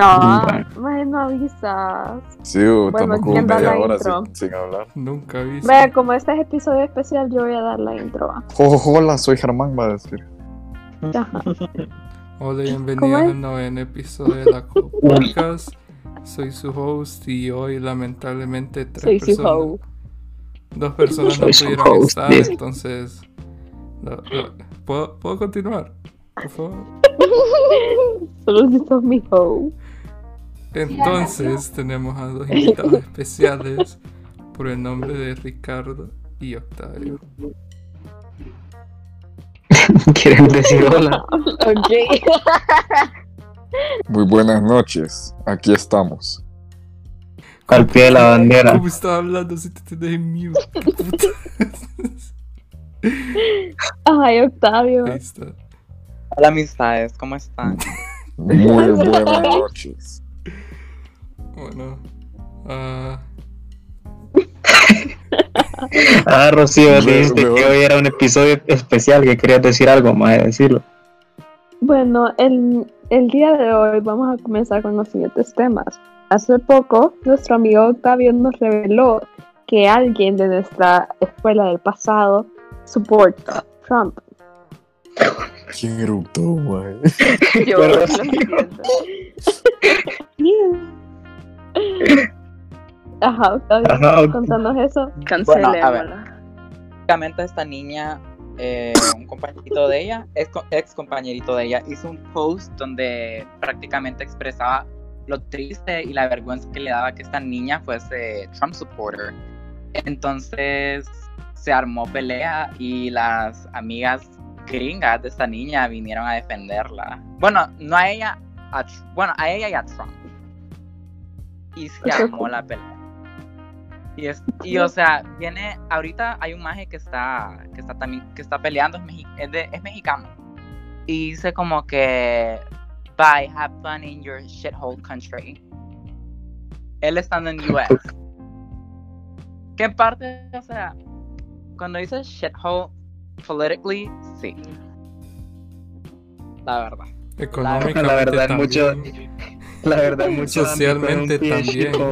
Ah, más no avisas. Sí, estamos Bueno, como ¿quién da media la hora intro? sin, sin hablar. Nunca vi. Vea, como este es episodio especial, yo voy a dar la intro. Jo, Hola, soy Germán, va a decir. Ajá. Hola y ¿Cómo bienvenidos al noveno episodio de la Podcast. Soy su host y hoy lamentablemente tres Soy su personas, dos personas no pudieron host, estar, entonces ¿puedo, ¿puedo continuar? Por favor. Solo si sos mi hoe. Entonces tenemos a dos invitados especiales por el nombre de Ricardo y Octavio. ¿Quieres decir hola? Ok. Muy buenas noches, aquí estamos. Al pie de la bandera. ¿Cómo estaba hablando si te tenés en mute? Ay, Octavio. Ahí está. Hola amistades, ¿cómo están? Muy buenas noches. Bueno. ah, Ah, Rocío, Me- dijiste me- que hoy era un episodio especial, que querías decir algo más de decirlo. Bueno, el, el día de hoy vamos a comenzar con los siguientes temas. Hace poco, nuestro amigo Octavio nos reveló que alguien de nuestra escuela del pasado soporta Trump. ¿Quién eruptó, mae? Yo Pero lo Ajá, Octavio, Ajá, ok. contanos eso. Bueno, a ver. Cancelémosla. Básicamente esta niña, eh, un compañerito de ella, ex, ex compañerito de ella, hizo un post donde prácticamente expresaba lo triste y la vergüenza que le daba que esta niña fuese Trump supporter. Entonces se armó pelea y las amigas gringas de esta niña vinieron a defenderla. Bueno, no a ella, a bueno, a ella y a Trump. Y se armó la pelea. Y, es, y o sea, viene, ahorita hay un maje que está, que está también, que está peleando, es, mexi- es, de- es mexicano. Y dice como que, bye, have fun in your shithole country. Él estando en US. ¿Qué parte, o sea, cuando dice shithole, politically, sí. La verdad. económicamente La verdad, también, mucho- La verdad, mucho Socialmente también. chico.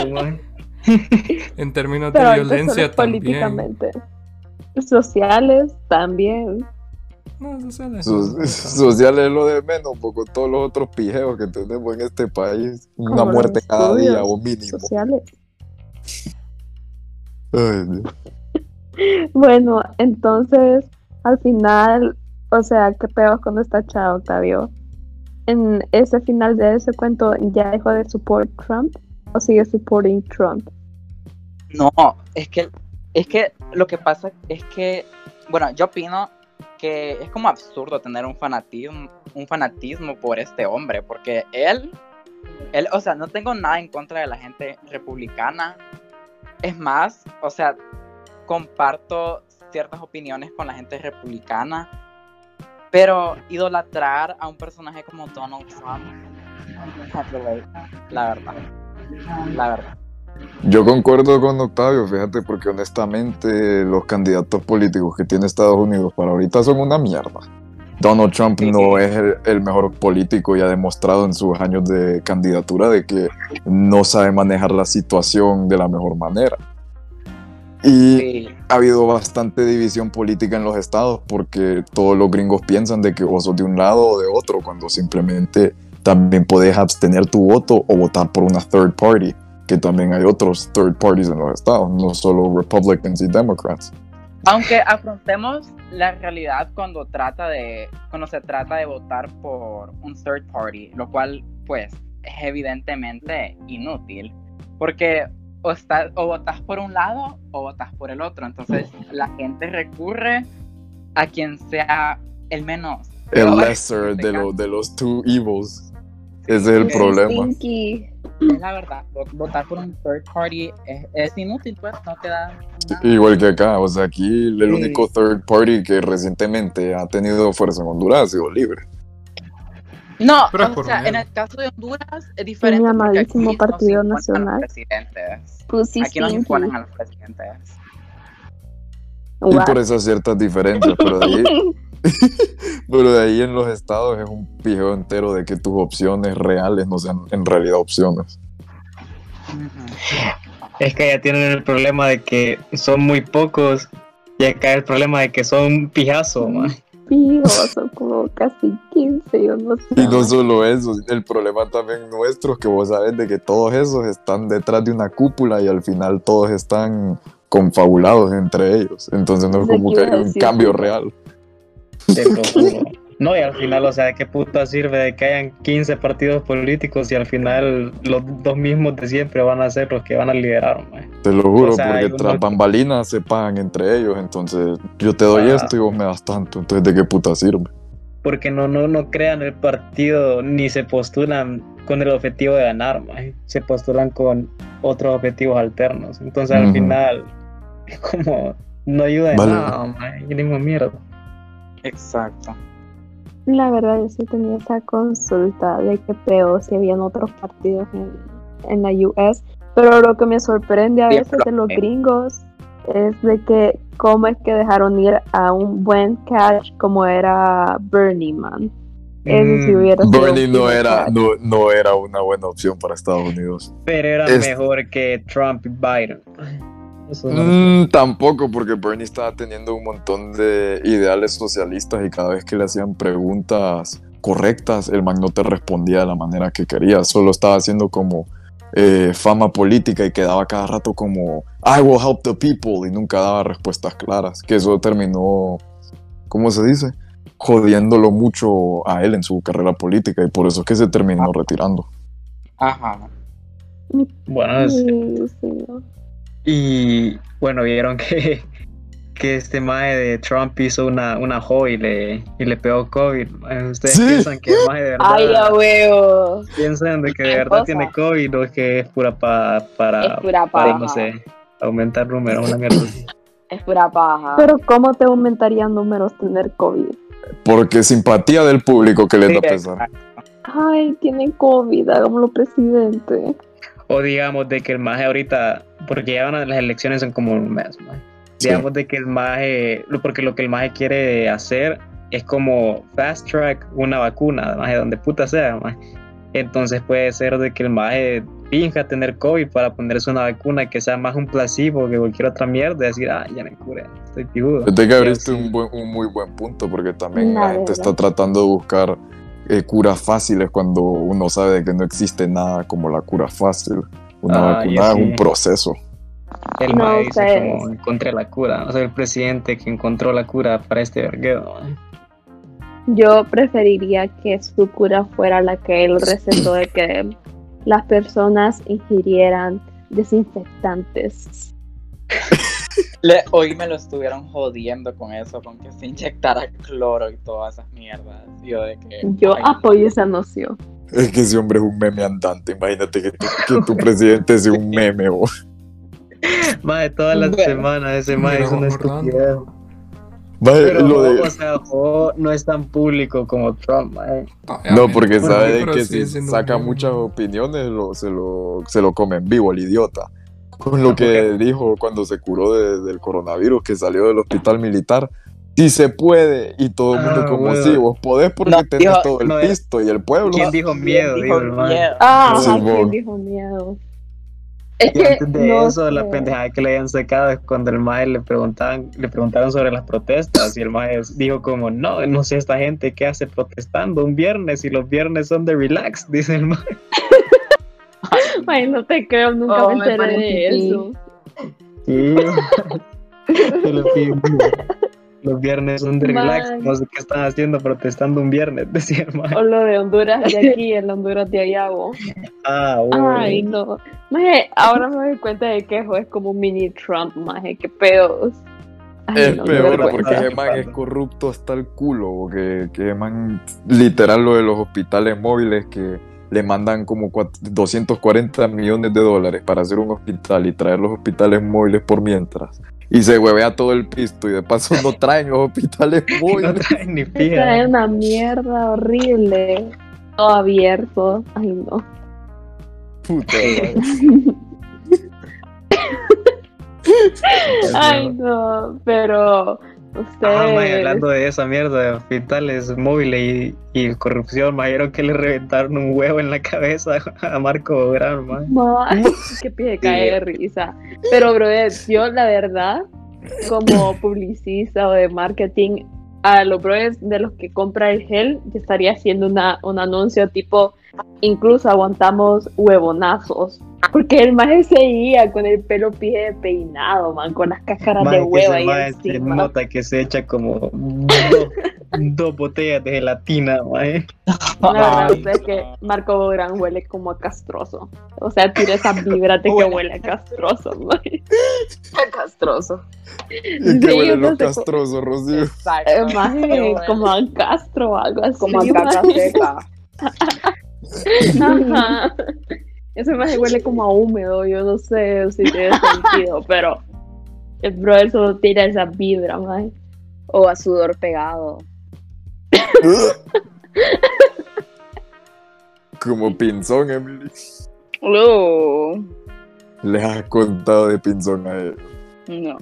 En términos Pero de violencia también. políticamente. Sociales también. No, sociales. So- no, no social es lo de menos, porque todos los otros pijeos que tenemos en este país, una Como muerte cada día o mínimo. Sociales. Ay, Dios. Bueno, entonces, al final, o sea, qué peor con esta chava, Octavio. En ese final de ese cuento, ¿ya dejó de support Trump o sigue supporting Trump? No, es que, es que lo que pasa es que, bueno, yo opino que es como absurdo tener un fanatismo, un fanatismo por este hombre, porque él, él, o sea, no tengo nada en contra de la gente republicana. Es más, o sea, comparto ciertas opiniones con la gente republicana, pero idolatrar a un personaje como Donald Trump, la verdad, la verdad. Yo concuerdo con Octavio, fíjate, porque honestamente los candidatos políticos que tiene Estados Unidos para ahorita son una mierda. Donald Trump no es el, el mejor político y ha demostrado en sus años de candidatura de que no sabe manejar la situación de la mejor manera. Y Sí. ha habido bastante división política en los estados porque todos los gringos piensan de que o sos de un lado o de otro cuando simplemente también puedes abstener tu voto o votar por una third party, que también hay otros third parties en los estados, no solo Republicans y Democrats. Aunque afrontemos la realidad cuando trata de cuando se trata de votar por un third party, lo cual pues es evidentemente inútil, porque o estás o votas por un lado o votas por el otro, entonces la gente recurre a quien sea el menos El lesser en de, este lo- de los two evils. Ese es el problema. Stinky. Es la verdad, vo- votar por un third party es, es inútil, pues no te da nada. Igual que acá, o sea, aquí el Sí. único third party que recientemente ha tenido fuerza en Honduras ha sido libre. No, Pero o sea, en el caso de Honduras es diferente. Aquí amadísimo no se Partido los Nacional. presidentes. Pussy Aquí no imponen a los presidentes. Y por esas ciertas diferencias, pero de ahí, Pero de ahí en los estados es un pijeo entero de que tus opciones reales no sean en realidad opciones. Es que ya tienen el problema de que son muy pocos y acá el problema de que son un pijazo, man. Son como casi 15, yo no sé. Y no solo eso, el problema también nuestro es que vos sabes de que todos esos están detrás de una cúpula y al final todos están confabulados entre ellos. Entonces no es como que hay un cambio real. Te lo juro. No, y al final, o sea, ¿de qué puta sirve de que hayan 15 partidos políticos y al final los dos mismos de siempre van a ser los que van a liderar, man? Te lo juro, O sea, hay porque un tras montón- bambalinas se pagan entre ellos. Entonces yo te doy Ah. esto y vos me das tanto. Entonces, ¿de qué puta sirve? Porque no, no, no crean el partido ni se postulan con el objetivo de ganar, man. Se postulan con otros objetivos alternos. Entonces al final, es como, no ayuda en Vale. nada, man. Y mismo mierda. Exacto. La verdad, yo sí tenía esa consulta de que peor si habían otros partidos en, en la US. Pero lo que me sorprende a veces de los eh. gringos es de que cómo es que dejaron ir a un buen catch como era Bernie Man. Sí Mm, hubiera sido Bernie no era, no, no era una buena opción para Estados Unidos. Pero era Es- mejor que Trump y Biden. Mm, tampoco, porque Bernie estaba teniendo un montón de ideales socialistas y cada vez que le hacían preguntas correctas, el man no te respondía de la manera que quería, solo estaba haciendo como eh, fama política y quedaba cada rato como I will help the people y nunca daba respuestas claras, que eso terminó, ¿cómo se dice? Jodiéndolo mucho a él en su carrera política y por eso es que se terminó retirando. Ajá. Bueno, es- Sí, sí. Y bueno, vieron que, que este mae de Trump hizo una, una jo y le, y le pegó COVID. mae. ¿Ustedes Sí. piensan que el mae de verdad, Ay, a huevo. piensan de que de verdad cosa. tiene COVID o que es pura pa- para, Es pura para, paja. no sé, aumentar números, una mierda así. Es pura paja. Pero ¿cómo te aumentarían números tener COVID? Porque simpatía del público que les da Sí, pesar. exacto. Ay, tiene COVID, hagámoslo presidente. O digamos de que el maje ahorita, porque ya van a las elecciones en como un mes, maje. Sí. digamos de que el maje, porque lo que el maje quiere hacer es como fast track una vacuna, maje, donde puta sea, maje. Entonces puede ser de que el maje finja tener COVID para ponerse una vacuna que sea más un placebo que cualquier otra mierda y decir, ah, ya me curé, estoy pijudo. Fíjate que abriste un, buen- un muy buen punto, porque también La la gente verdad. está tratando de buscar eh, curas fáciles cuando uno sabe de que no existe nada como la cura fácil. Una Ah, vacuna es un proceso. El No, ustedes. como encontré la cura, o sea, el presidente que encontró la cura para este verguedo. maje. Yo preferiría que su cura fuera la que él recetó de que las personas ingirieran desinfectantes. Le- hoy me lo estuvieron jodiendo con eso, con que se inyectara cloro y todas esas mierdas. Yo de que. Yo ay, apoyo esa noción. Es que ese hombre es un meme andante. Imagínate que tu, que tu presidente sea un meme. o- Maje, todas las Bueno. semanas ese maje es una estupidez. Vaya, Pero, lo de- o sea, no es tan público como Trump, maje. No, porque sabe que si saca muchas opiniones, lo, se, lo, se lo come en vivo el idiota. Con lo Ah, que dijo cuando se curó de- del coronavirus, que salió del hospital militar. Si se puede, y todo el mundo Ah, como bueno. si vos podés porque No, tenés dijo- todo el no, eh, pisto y el pueblo. ¿Quién dijo miedo? dijo Dijo miedo. Ah, Sí, ¿quién dijo miedo? Es Y que antes de no eso, la sé. pendejada que le habían sacado es cuando el maje le preguntaban, le preguntaron sobre las protestas y el maje dijo como, no, no sé esta gente qué hace protestando un viernes y los viernes son de relax, dice el maje. Ay, no te creo, nunca Oh, me enteré de eso. Sí. Te lo pido. Los viernes son de relax, Man. no sé qué están haciendo protestando un viernes, decía maje. O lo de Honduras de aquí, el Honduras de allá. bo. Ah, bueno. Ay, no. Maje, ahora me doy cuenta de que es como un mini Trump, maje, qué pedos. Ay, Es no, peor porque ese man es corrupto hasta el culo. Que, man, literal, lo de los hospitales móviles que le mandan como cuat- 240 millones de dólares para hacer un hospital y traer los hospitales móviles por mientras. Y se huevea todo el pisto y de paso no traen los hospitales No móviles. traen ni Esta es una mierda horrible. Todo abierto. Ay, no. Puta. Ay, no. Pero Ah, Ustedes. hablando de esa mierda de hospitales móviles y, y corrupción, me que le reventaron un huevo en la cabeza a Marco Gran, mae. Mae, que pie cae de risa. Pero, brother, yo la verdad, como publicista o de marketing, a los brothers de los que compra el gel, yo estaría haciendo una, un anuncio tipo, incluso aguantamos huevonazos. Porque el más seguía con el pelo pie peinado, man, con las cáscaras Mae, de que huevo ahí mae se encima. nota que se echa como dos, dos botellas de gelatina, mae. La verdad es que no. Marco Bográn huele como a castroso. O sea, tiene esa vibra de que huele a castroso, man. Castroso. ¿Y Sí, qué huele no lo castroso, Rocío? Exacto. Eh, bueno. como a Castro o algo así. Como a caca maje. seca. Ajá. Ese más huele como a húmedo, yo no sé si tiene sentido, pero el brother solo tira esa vibra, man. O a sudor pegado. Como pinzón, Emily. Uh, Les has contado de pinzón a él. no.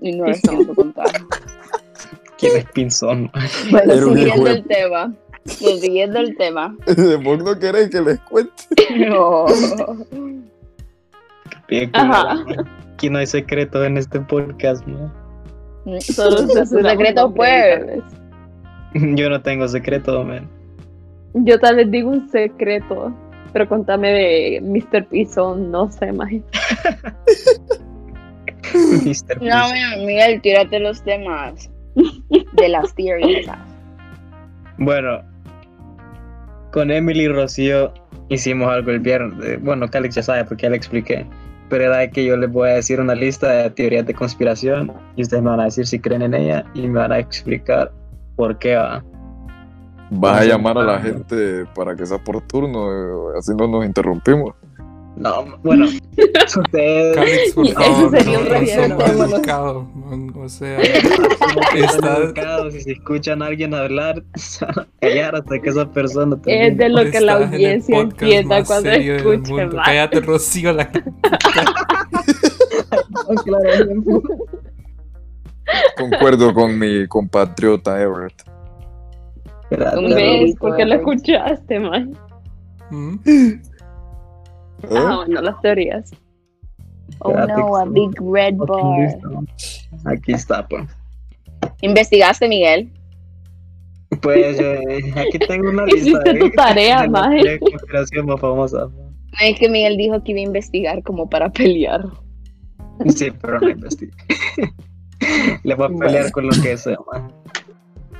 Y no les tengo que contar. ¿Quién es Pinzón? Bueno, Era siguiendo el tema. Siguiendo el tema. Vos no querés que les cuente. No. Bien Ajá. Aquí no hay secretos en este podcast, mae. Solo Su censuramos secreto nombres, tal fue. vez. Yo no tengo secreto, man. Yo tal vez digo un secreto, pero contame de Mr. Pison, no sé, más. Mr. No, mira, Miguel, tírate los temas de las teorías. Bueno, con Emily y Rocío hicimos algo el viernes. eh, Bueno, Calix ya sabe porque ya le expliqué. Pero era que yo les voy a decir una lista de teorías de conspiración y ustedes me van a decir si creen en ella y me van a explicar por qué va. Vas a llamar a la gente para que sea por turno, eh, así no nos interrumpimos. No, bueno, ustedes. Calix, por favor, sería un no, no O sea, Está- educados y si escuchan a alguien hablar, se callar hasta que esa persona Es de lo que la en audiencia podcast entienda cuando serio del escuche mundo. más. Cállate, Rocío, la Concuerdo con mi compatriota Everett. Un ¿Ves? beso, ¿Por qué lo escuchaste, man? ¿Mm? ¿Eh? Ah, bueno, las teorías. Oh no, a big red bar. Aquí está, pues. ¿Investigaste, Miguel? Pues eh, aquí tengo una Hiciste lista tu tarea, de las maje. teorías de conspiración más famosas. Es que Miguel dijo que iba a investigar como para pelear. Sí, pero no investigué. Le voy a pelear con lo que sea, man.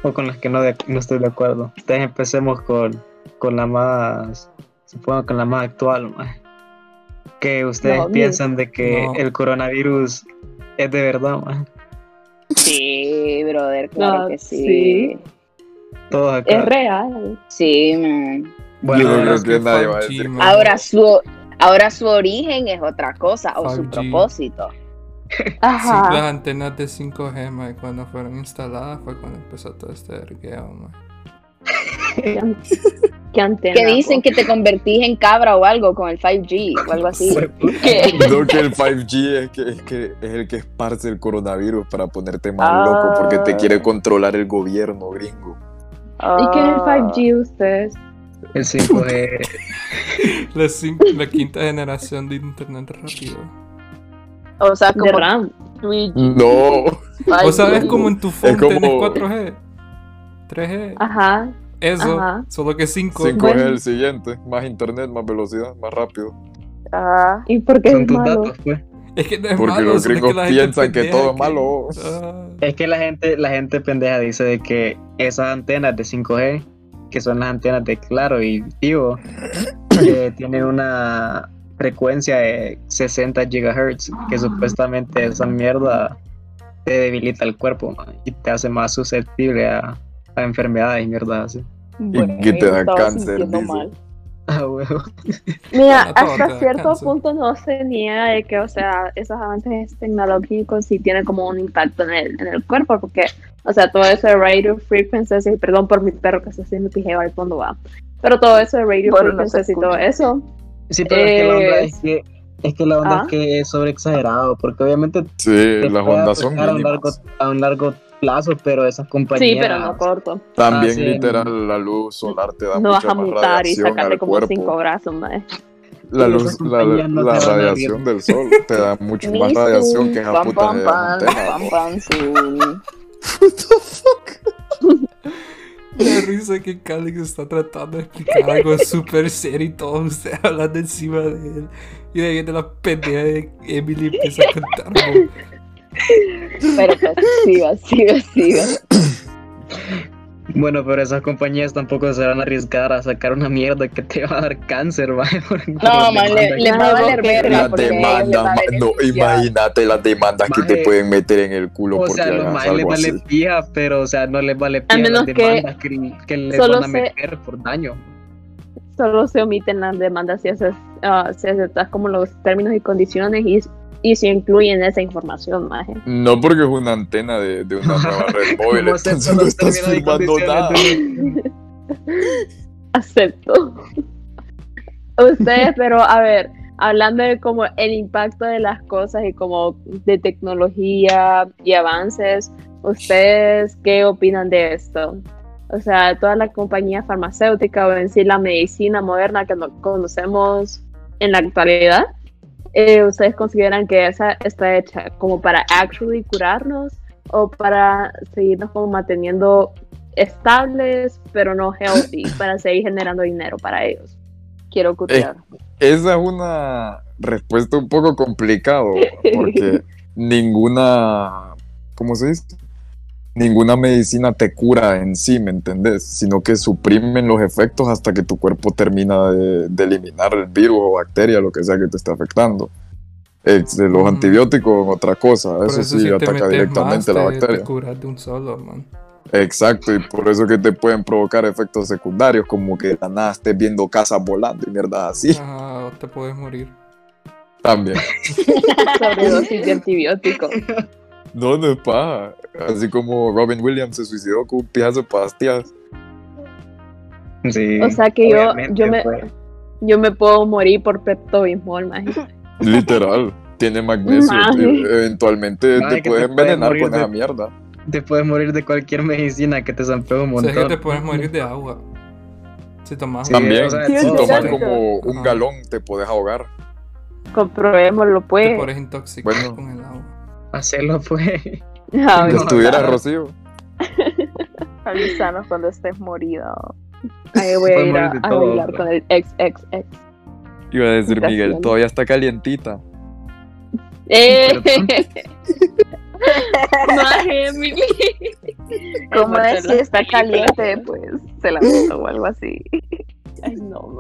O con las que no, de- no estoy de acuerdo. Entonces empecemos con, con la más, supongo con la más actual, man. Que ustedes No, piensan de que No. el coronavirus es de verdad, man. Sí, brother, claro No, que sí. sí. Todos acá. Es real. Sí, man. Bueno, Yo no que nadie va a 5G, decir. Ahora su, ahora su origen es otra cosa, o su 5G. propósito. Sí, Ajá. las antenas de 5G, man, cuando fueron instaladas fue cuando empezó todo este vergueo, man. Que dicen que te convertís en cabra o algo con el 5G o algo así. No, que el 5G es, que, es, que es el que esparce el coronavirus para ponerte más Ah. loco porque te quiere controlar el gobierno gringo. ¿Y qué es el Ah. 5G ustedes? El 5G. La, quinta generación de internet rápido. O sea, como RAM. 3G. No, O sabes como en tu phone como- tenés 4G, 3G, Ajá. Eso, Ajá. solo que 5. 5G Bueno. es el siguiente. Más internet, más velocidad, más rápido. Ah, ¿Y por qué Son es tus malo? datos, pues. Es que no es Porque malo, los es gringos piensan que todo es malo. Ah, Es que la gente, la gente pendeja dice de que esas antenas de 5G, que son las antenas de Claro y Vivo, que tienen una frecuencia de 60 GHz, que supuestamente esa mierda te debilita el cuerpo man, y te hace más susceptible a, a enfermedades y mierdas así. bueno, que te da estaba cáncer, mal. Ah, huevo. Mira, Bueno, te hasta cierto cáncer. punto no se niega de que, o sea, esos avances tecnológicos sí tienen como un impacto en el, en el cuerpo, porque, o sea, todo eso de radio frequencies, y perdón por mi perro que está haciendo pijeo al fondo va, pero todo eso de radio Bueno, no se frequencies y todo eso, Sí, pero es que la onda Es- que, es que, la onda Ah. es que es sobre exagerado, porque obviamente Sí, las ondas son a un largo, a un largo plazo, pero esas compañías. Sí, pero no corto. También Ah, sí. literal la luz solar te da No vas a más mutar y al como cuerpo. cinco brazos, mae. La Sí, luz, la, no radiación del sol te da mucho más radiación que esa pam, puta pam, de pam, antena. pam, pam, su. La risa que Calix está tratando de explicar algo súper serio y todos ustedes hablando encima de él. Y de ahí de la pendeja de Emily empieza a contar. mo. Pero pues, siga, siga, siga. Bueno, pero esas compañías tampoco se van a arriesgar a sacar una mierda que te va a dar cáncer, ¿vale? No, man, le, le va a valer verga Las demandas, va no, imagínate las demandas que te pueden meter en el culo O sea, más les vale así. pija, pero, o sea, no les vale pija menos las que demandas que, que les solo van a se- meter por daño. Solo se omiten las demandas si, haces, ah, si aceptas como los términos y condiciones y, y se incluyen esa información, maje. No porque es una antena de, de una nueva red móvil, ¿Cómo aceptan entonces no estás firmando nada. Acepto. Ustedes, pero a ver, hablando de como el impacto de las cosas y como de tecnología y avances, ¿ustedes qué opinan de esto? O sea, toda la compañía farmacéutica o en sí la medicina moderna que no conocemos en la actualidad, eh, ¿ustedes consideran que esa está hecha como para actually curarnos o para seguirnos como manteniendo estables, pero no healthy, para seguir generando dinero para ellos? Quiero cutear. Esa es una respuesta un poco complicado porque ninguna, ¿cómo se dice? Ninguna medicina te cura en sí, ¿me entendés? Sino que suprimen los efectos hasta que tu cuerpo termina de, de eliminar el virus o bacteria, lo que sea que te esté afectando. Los Ujú. antibióticos, otra cosa. Eso, sí, si ataca directamente más, la te- bacteria. Te curas de un solo, man. Exacto, y por eso que te pueden provocar efectos secundarios, como que de la nada estés viendo casas volando y mierda así. Ajá, o te puedes morir. También. Sobredosis de antibióticos. No, no es paja. Así como Robin Williams se suicidó con un pijazo de pastillas. Sí, O sea que yo, yo, me, pues. yo me puedo morir por Pepto-Bismol, maje. Literal. Tiene magnesio. Eventualmente te puedes te envenenar con de- esa mierda. Te puedes morir de cualquier medicina que te zampeo un O sea, es montón. que te puedes morir de agua. Si tomas Sí, También, o sea, Sí, si tomas como un Ajá. galón, te puedes ahogar. Comprobémoslo, te pues. puedes intoxicar Bueno. con el agua. Hacerlo, pues. A ver, Que estuviera. Rocío. Avísanos cuando estés morido. ahí voy a ir a, a bailar con el XXX. Iba a decir Miguel, todavía está calientita. ¡Eh! Maje, Emily. Como es si Marcela. está caliente, pues se la meto o algo así. Ay, no.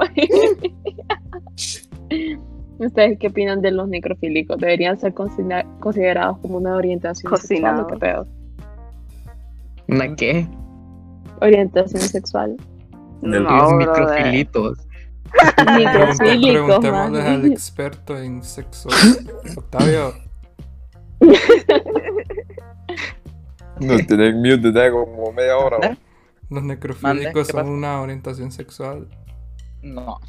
¿Ustedes qué opinan de los necrofílicos? ¿Deberían ser considera- considerados como una orientación sexual qué pedo? ¿Una qué? Orientación sexual. Del- Los No, microfilitos. Necrofílicos, Preguntémosle al experto en sexo. Octavio, Nos tienen mute desde como media hora. ¿Eh? los necrofílicos ¿qué son pasa? una orientación sexual. No.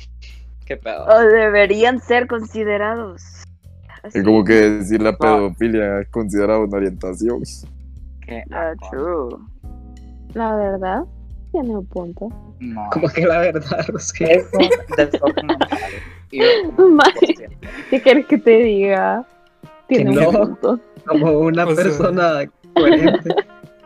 ¿Qué pedo? O deberían ser considerados. Así. Es como que decir la pedofilia es considerada una orientación. ¿Qué Ah, asco. true. La verdad, tiene un punto. No. Como que la verdad, por cierto, ¿Qué quieres que te diga? Tiene no. un punto. Como una O sea- persona coherente.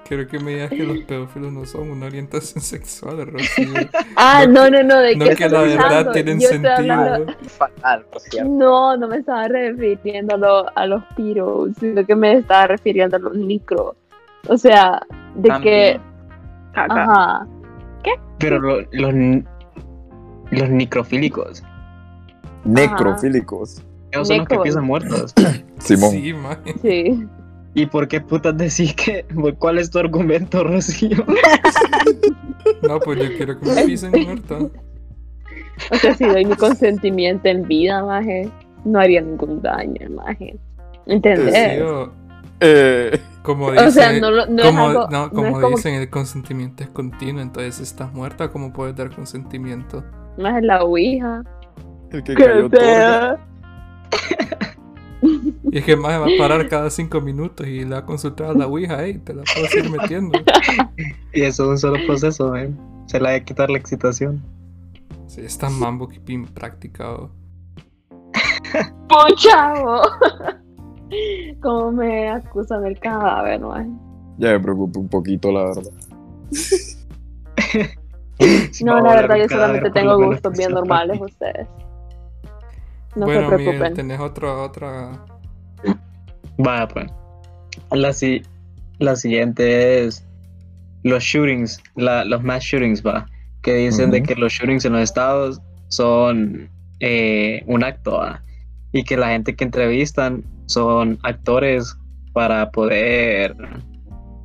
Quiero que me digas que los pedófilos no son una orientación sexual, Rocío. Ah, no, no, no, ¿de No qué que estás la verdad hablando? tienen Yo hablando- sentido. cierto. No, no me estaba refiriendo a, lo- a los piros, sino que me estaba refiriendo a los micro. O sea, de que. También. Caca. Ajá. Pero lo- los, los necrofílicos. Necrofílicos. Esos son los que Necro. piensan muertos. Simón. Sí, man. Sí. ¿Y por qué putas decís que.? ¿Cuál es tu argumento, Rocío? No, pues yo quiero que me pisen muerto. O sea, si doy mi consentimiento en vida, maje, no haría ningún daño, maje. ¿Entendés? Eh, como dice, o sea, no, lo- no como, es algo. no, no como es como dicen, el consentimiento es continuo, entonces si estás muerta, ¿cómo puedes dar consentimiento? más la ouija. el que cayó. Y es que más va a parar cada cinco minutos y le va a consultar a la Ouija, hey, te la puedo seguir metiendo. Y eso es un solo proceso, man. Se le hay que quitar la excitación. Sí, es tan mambo que pin practicado. ¡Puchavo! Como me acusan del cadáver, ¿no? Ya me preocupa un poquito, la verdad. No, Va la verdad, yo solamente tengo gustos bien normales ustedes. No bueno, se Miguel, tenés otra, otra. Vaya, pues. La, si- la siguiente es los shootings, la- los mass shootings, va. Que dicen de que los shootings en los estados son eh, un acto, va. Y que la gente que entrevistan son actores para poder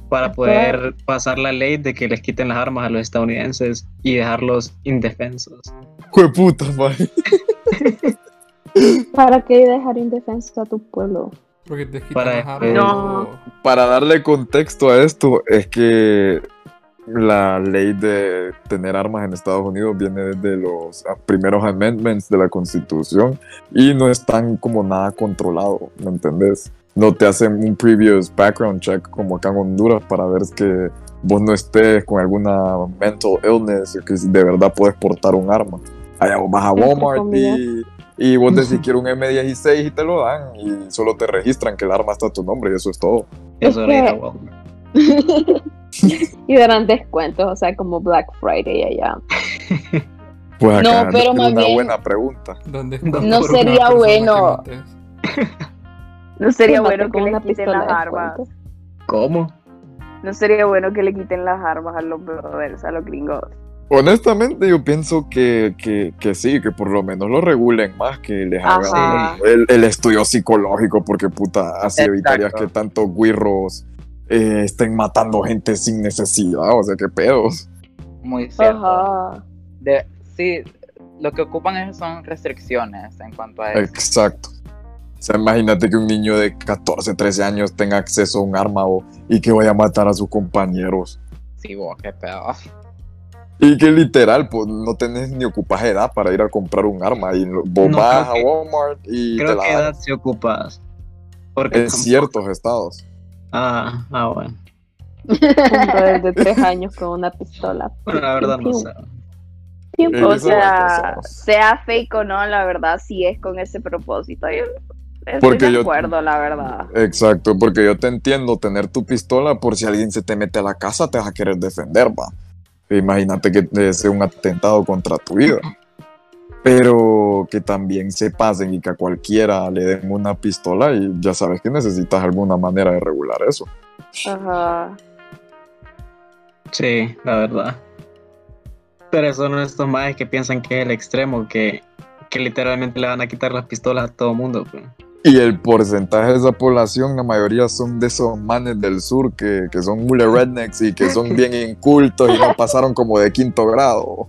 para poder pasar la ley de que les quiten las armas a los estadounidenses y dejarlos indefensos. ¡Jue puta! ¿Para qué dejar indefenso a tu pueblo? Porque te Para después- No. Para darle contexto a esto, es que la ley de tener armas en Estados Unidos viene desde los primeros amendments de la Constitución y no es tan como nada controlado, ¿me entendés? No te hacen un previous background check como acá en Honduras para ver que vos no estés con alguna mental illness o que de verdad puedes portar un arma. Allá vos vas a Walmart y, y vos decís quiero un M16 y te lo dan y solo te registran que el arma está a tu nombre y eso es todo. Eso Es era y darán descuentos, o sea, como Black Friday allá. Pues acá No, pero es más una bien- buena pregunta. ¿Dónde No sería bueno. No sería bueno que le quiten las armas. ¿Cómo? No sería bueno que le quiten las armas a los brothers, a los gringos. Honestamente, yo pienso que, que, que sí, que por lo menos lo regulen más, que les Ajá. hagan el, el estudio psicológico, porque puta, así Exacto. evitarías que tantos guirros eh, estén matando gente sin necesidad, o sea, qué pedos. Muy cierto. Ajá. De, sí, lo que ocupan es- son restricciones en cuanto a eso. Exacto. O sea, imagínate que un niño de 14, 13 años tenga acceso a un arma o- y que vaya a matar a sus compañeros. Sí, vos, qué pedo. Y que literal, pues no tenés ni ocupas edad para ir a comprar un arma. Y vos No, vas a Walmart y te Creo la que edad se ocupas. Porque En tampoco- ciertos estados. Ah, ah, bueno. Un brother de tres años con una pistola. Bueno, la verdad no sé. O sea, sea fake o no, la verdad sí es con ese propósito. Yo estoy Porque de yo- acuerdo, la verdad. Exacto, porque yo te entiendo tener tu pistola por si alguien se te mete a la casa, te vas a querer defender, va. Imagínate que sea un atentado contra tu vida. Pero que también se pasen y que a cualquiera le den una pistola y ya sabes que necesitas alguna manera de regular eso. Ajá. Sí, la verdad. Pero son estos maes que piensan que es el extremo, que, que literalmente le van a quitar las pistolas a todo mundo. pues. Y el porcentaje de esa población, la mayoría son de esos manes del sur que, que son mule rednecks y que son bien incultos y no pasaron como de quinto grado.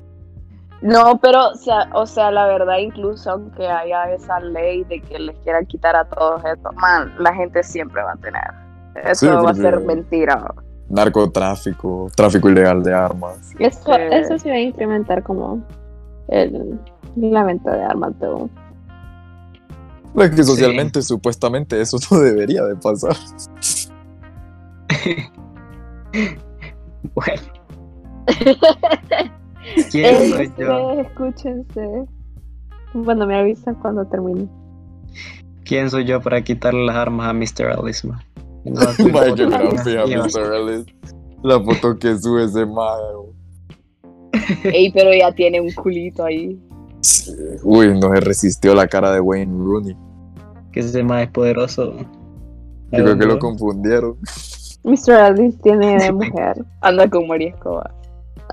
No, pero, o sea, o sea, la verdad, incluso aunque haya esa ley de que les quieran quitar a todos estos, man, la gente siempre va a tener. Eso Sí, va a ser mentira. Narcotráfico, tráfico ilegal de armas. Eso, Sí. eso sí va a incrementar como el, la venta de armas de Es que socialmente, supuestamente, eso no debería de pasar. Bueno. ¿Quién soy Ey, yo? escúchense. Bueno, me avisan cuando termine. ¿Quién soy yo para quitarle las armas a Mr. Ellis, man? No. Mr. Ellis. La foto que sube ese mae. Ey, pero ya tiene un culito ahí. Sí. Uy, no se resistió la cara de Wayne Rooney. Que ese más es poderoso. Yo creo que lo confundieron. Mr. Alice tiene de mujer. Anda con María Escobar.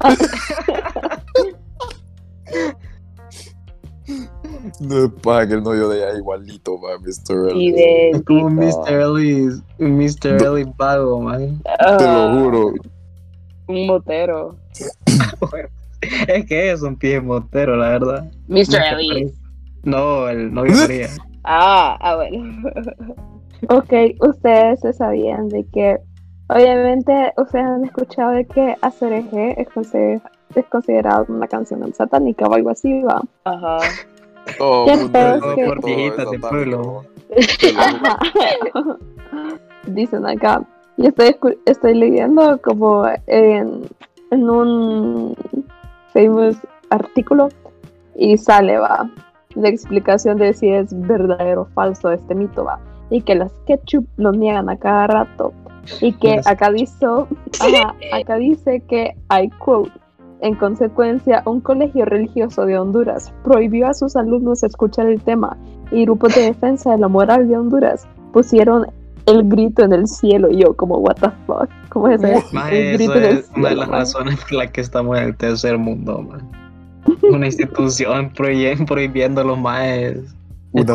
No es para que el novio de ella igualito, va, Mr. Y Ellis. de Es como un Mr. Ellis, un Mr. Ellis vago, man. Te lo juro. Un motero. Es que es un pie motero, la verdad. Mr. Ellis. No, el novio de María. Ah, ah, bueno. Ok, ustedes se sabían de que, obviamente, ustedes han escuchado de que es, consider- es considerado una canción satánica o algo así, va. Ajá. Todo Qué mundo feo dice que- Por todo viejitas de pueblo. Ajá. Dicen acá. Y estoy, estoy leyendo como en, en un famous artículo y sale, va, la explicación de si es verdadero o falso este mito, va. Y que las ketchup lo niegan a cada rato. Y que Las- acá dice, ajá, acá dice que hay quote. En consecuencia, un colegio religioso de Honduras prohibió a sus alumnos escuchar el tema y grupos de defensa de la moral de Honduras pusieron el grito en el cielo y yo como what the fuck ¿cómo es eso? Más el eso en el es una de las man. razones por las que estamos en el tercer mundo, man. Una institución prohi- prohibiendo los maes Una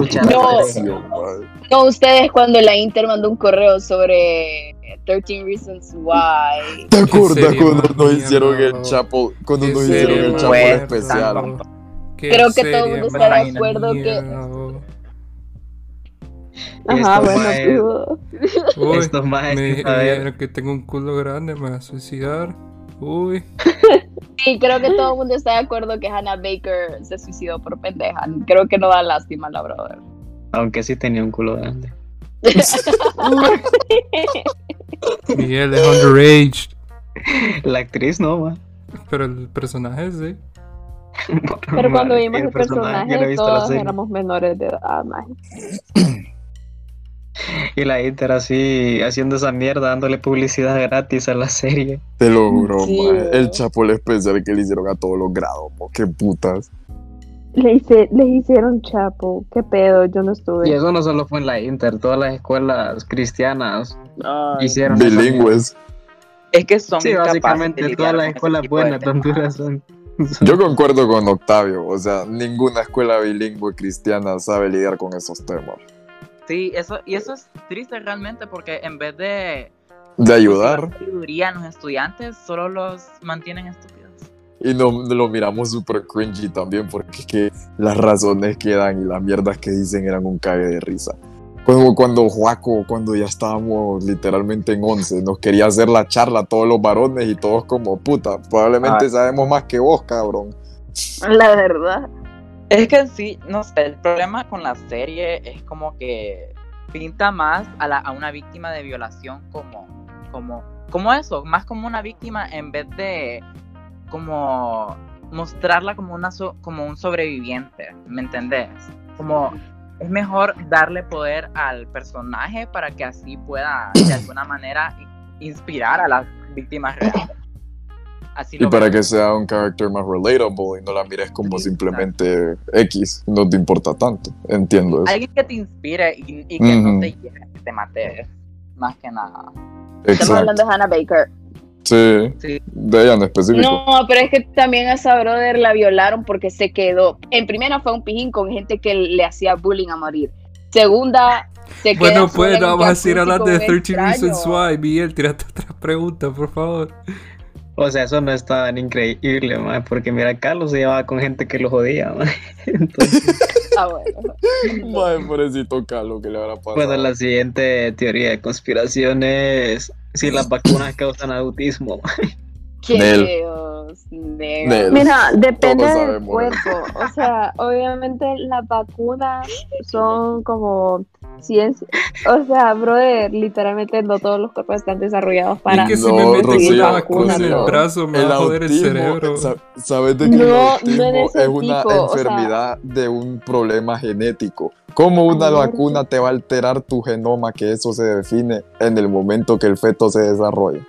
No. ustedes cuando la Inter mandó un correo sobre 13 Reasons Why. ¿Te acuerdas cuando nos hicieron el chapo, cuando nos hicieron el chapo especial? Creo que todo el mundo está de acuerdo que-. Ajá bueno pido. Uy, Estos maes me dijeron que tengo un culo grande, me voy a suicidar. Uy, Sí, creo que todo el mundo está de acuerdo que Hannah Baker se suicidó por pendeja. Creo que no da lástima la brother. Aunque sí tenía un culo grande. Miguel es underaged. La actriz no, man. Pero el personaje sí. pero cuando vimos el personaje todos éramos menores de edad man. Y la Inter así haciendo esa mierda, dándole publicidad gratis a la serie. Te lo juro, Sí. El chapo el especial que le hicieron a todos los grados, mo, qué putas. le, hice, le hicieron chapo qué pedo yo no Y estuve eso no solo fue en la Inter, todas las escuelas cristianas hicieron Bilingües. Es que son Sí, básicamente todas las escuelas buenas de. Honduras son. Yo concuerdo con Octavio, o sea, ninguna escuela bilingüe cristiana sabe lidiar con esos temas. Sí, eso, y eso es triste realmente porque en vez de De ayudar, sabiduría a los estudiantes, solo los mantienen estúpidos. y no, lo miramos súper cringy también, porque es que las razones que dan y las mierdas que dicen eran un cague de risa. Como cuando Juaco, cuando ya estábamos literalmente en 11, nos quería hacer la charla a todos los varones y todos como puta, probablemente Ah. sabemos más que vos, cabrón. la verdad Es que en sí, no sé, el problema con la serie es como que pinta más a, la, a una víctima de violación como, como, como eso, más como una víctima en vez de como mostrarla como, una so- como un sobreviviente, ¿me entendés? Como es mejor darle poder al personaje para que así pueda de alguna manera inspirar a las víctimas reales. Así Y lo para veo. que sea un character más relatable y no la mires como Sí, simplemente X, no te importa tanto. Entiendo eso. alguien que te inspire y, y que no te lleve, que te mate, más que nada. Estamos hablando de Hannah Baker. Sí, Sí. de ella en específico. No, pero es que también a esa brother la violaron porque se quedó. En primera fue un pijín con gente que le hacía bullying a morir. Segunda, se queda Bueno, pues un vamos a seguir hablando de un 13 Reasons. Why. Miguel, tírate otra pregunta, por favor. O sea, eso no es tan increíble, man, porque mira, Carlos se llevaba con gente que lo jodía, man. Entonces, Ah, bueno. Madre, pobrecito Carlos, que le habrá pasado? bueno, la siguiente teoría de conspiración es si las vacunas causan autismo. Qué Nel. Dios, nel. Nel. Mira, depende del cuerpo. O sea, obviamente las vacunas son como ciencia. O sea, brother, literalmente no todos los cuerpos están desarrollados para. es que si No, me Rocío, una vacuna en el brazo, me va a joder el cerebro. sa- ¿Sabes de que el No, es una tipo, o sea- enfermedad de un problema genético? ¿Cómo una vacuna te va a alterar tu genoma que eso se define en el momento que el feto se desarrolla?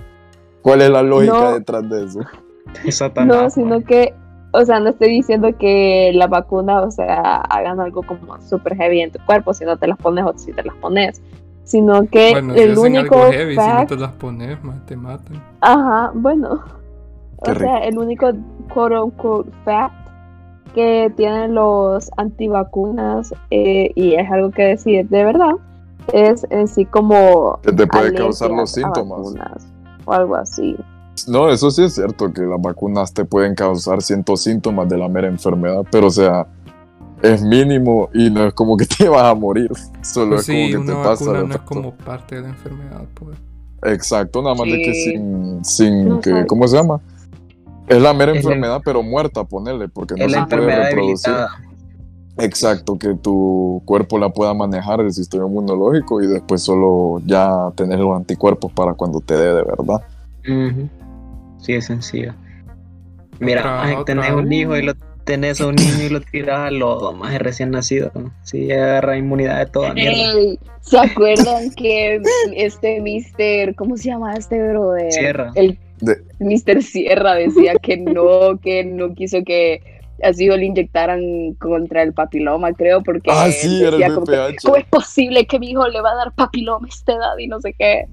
¿Cuál es la lógica No. detrás de eso? Satanás, No, sino que, o sea, no estoy diciendo que la vacuna, o sea, hagan algo como super heavy en tu cuerpo, si no te las pones o si te las pones, sino que Bueno, si el hacen único algo heavy, si no fact, te las pones, man, te matan. ajá, bueno, Qué o sea, el único quote unquote fact que tienen los antivacunas eh, y es algo que decir de verdad es en sí como Que te puede causar los síntomas. vacunas o algo así. No, eso sí es cierto, que las vacunas te pueden causar ciertos síntomas de la mera enfermedad, pero o sea, es mínimo y no es como que te vas a morir, solo Pues es sí, como que una te pasa. no es como parte de la enfermedad, pues. Exacto, nada más de que sin, sin No que. ¿cómo se llama? Es la mera Es enfermedad, pero muerta, ponerle, porque no se puede reproducir. debilitada. Exacto, que tu cuerpo la pueda manejar el sistema inmunológico y después solo ya tener los anticuerpos para cuando te dé de verdad. Sí, es sencillo. Mira, Otra- maje, otra tenés un hijo y lo tenés a un niño y lo tiras al lodo, más recién nacido. Sí, agarra inmunidad de toda mierda. Ey, ¿Se acuerdan que este Mister, ¿cómo se llama este brother? Sierra. El De- Mister Sierra decía que no, que no quiso que a su hijo le inyectaran contra el papiloma, creo, porque Ah, sí, era decía el como que. ¿cómo es posible que mi hijo le va a dar papiloma a esta edad y no sé qué?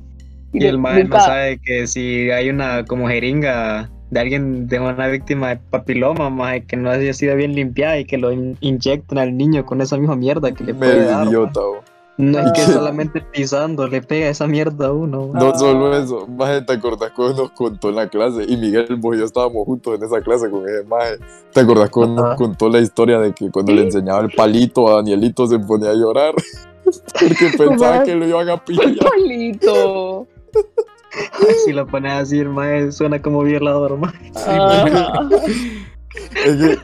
Y el maje no nunca- sabe que si hay una como jeringa de alguien de una víctima de papiloma, maje, que no haya sido bien limpiada y que lo in- inyecten al niño con esa misma mierda que le puede dar. idiota. No es que solamente pisando le pega esa mierda a uno. No solo eso, maje, ¿te acordás cuando nos contó en la clase? Y Miguel, vos y yo estábamos juntos en esa clase con ese maje. ¿Te acordás cuando nos contó la historia de que cuando le enseñaba el palito a Danielito se ponía a llorar? Porque pensaba que lo iban a pillar. Palito. Si lo pones así, el maje suena como violador, maje. Ah. Es que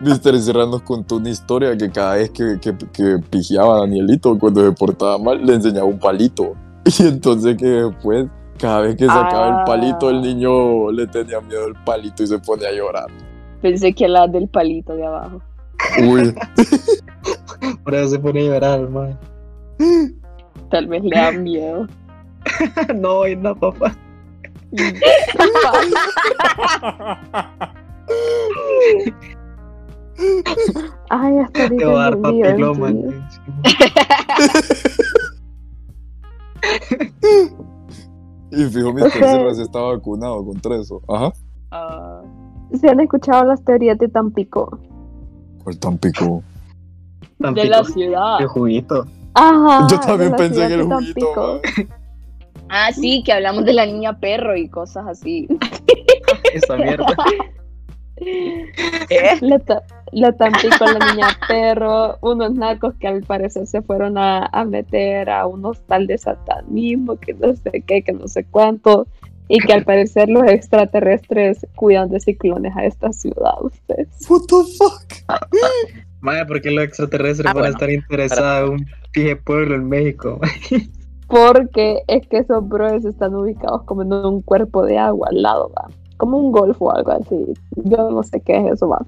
Mr. Serra nos contó una historia que cada vez que, que, que pijeaba a Danielito cuando se portaba mal, le enseñaba un palito. Y entonces que después, cada vez que sacaba Ah. el palito, el niño le tenía miedo al palito y se ponía a llorar. Pensé que la del palito de abajo. Uy, Por eso se pone a llorar, maje. Tal vez le da miedo. no, y no, papá. Ay, hasta Te va a dar papiloma. entendí. y fijo, Mr. Serra se está vacunado contra eso. Ajá. Ah, ¿Se han escuchado las teorías de Tampico? ¿Cuál Tampico? de la ciudad. Qué juguito. Ajá. Yo también de pensé en el de juguito. Tampico. ma. Ah, sí, que hablamos de la niña perro y cosas así. Esa mierda. La, ta- la Tampico, la niña perro, unos narcos que al parecer se fueron a, a meter a un hostal de satanismo, que no sé qué, que no sé cuánto, y que al parecer los extraterrestres cuidan de ciclones a esta ciudad, ustedes. What the fuck? Madre, ¿por qué los extraterrestres Ah, van a estar interesados en un pije pueblo en México? Porque es que esos brothers están ubicados como en un cuerpo de agua al lado, va. Como un golfo o algo así. Yo no sé qué es eso, va.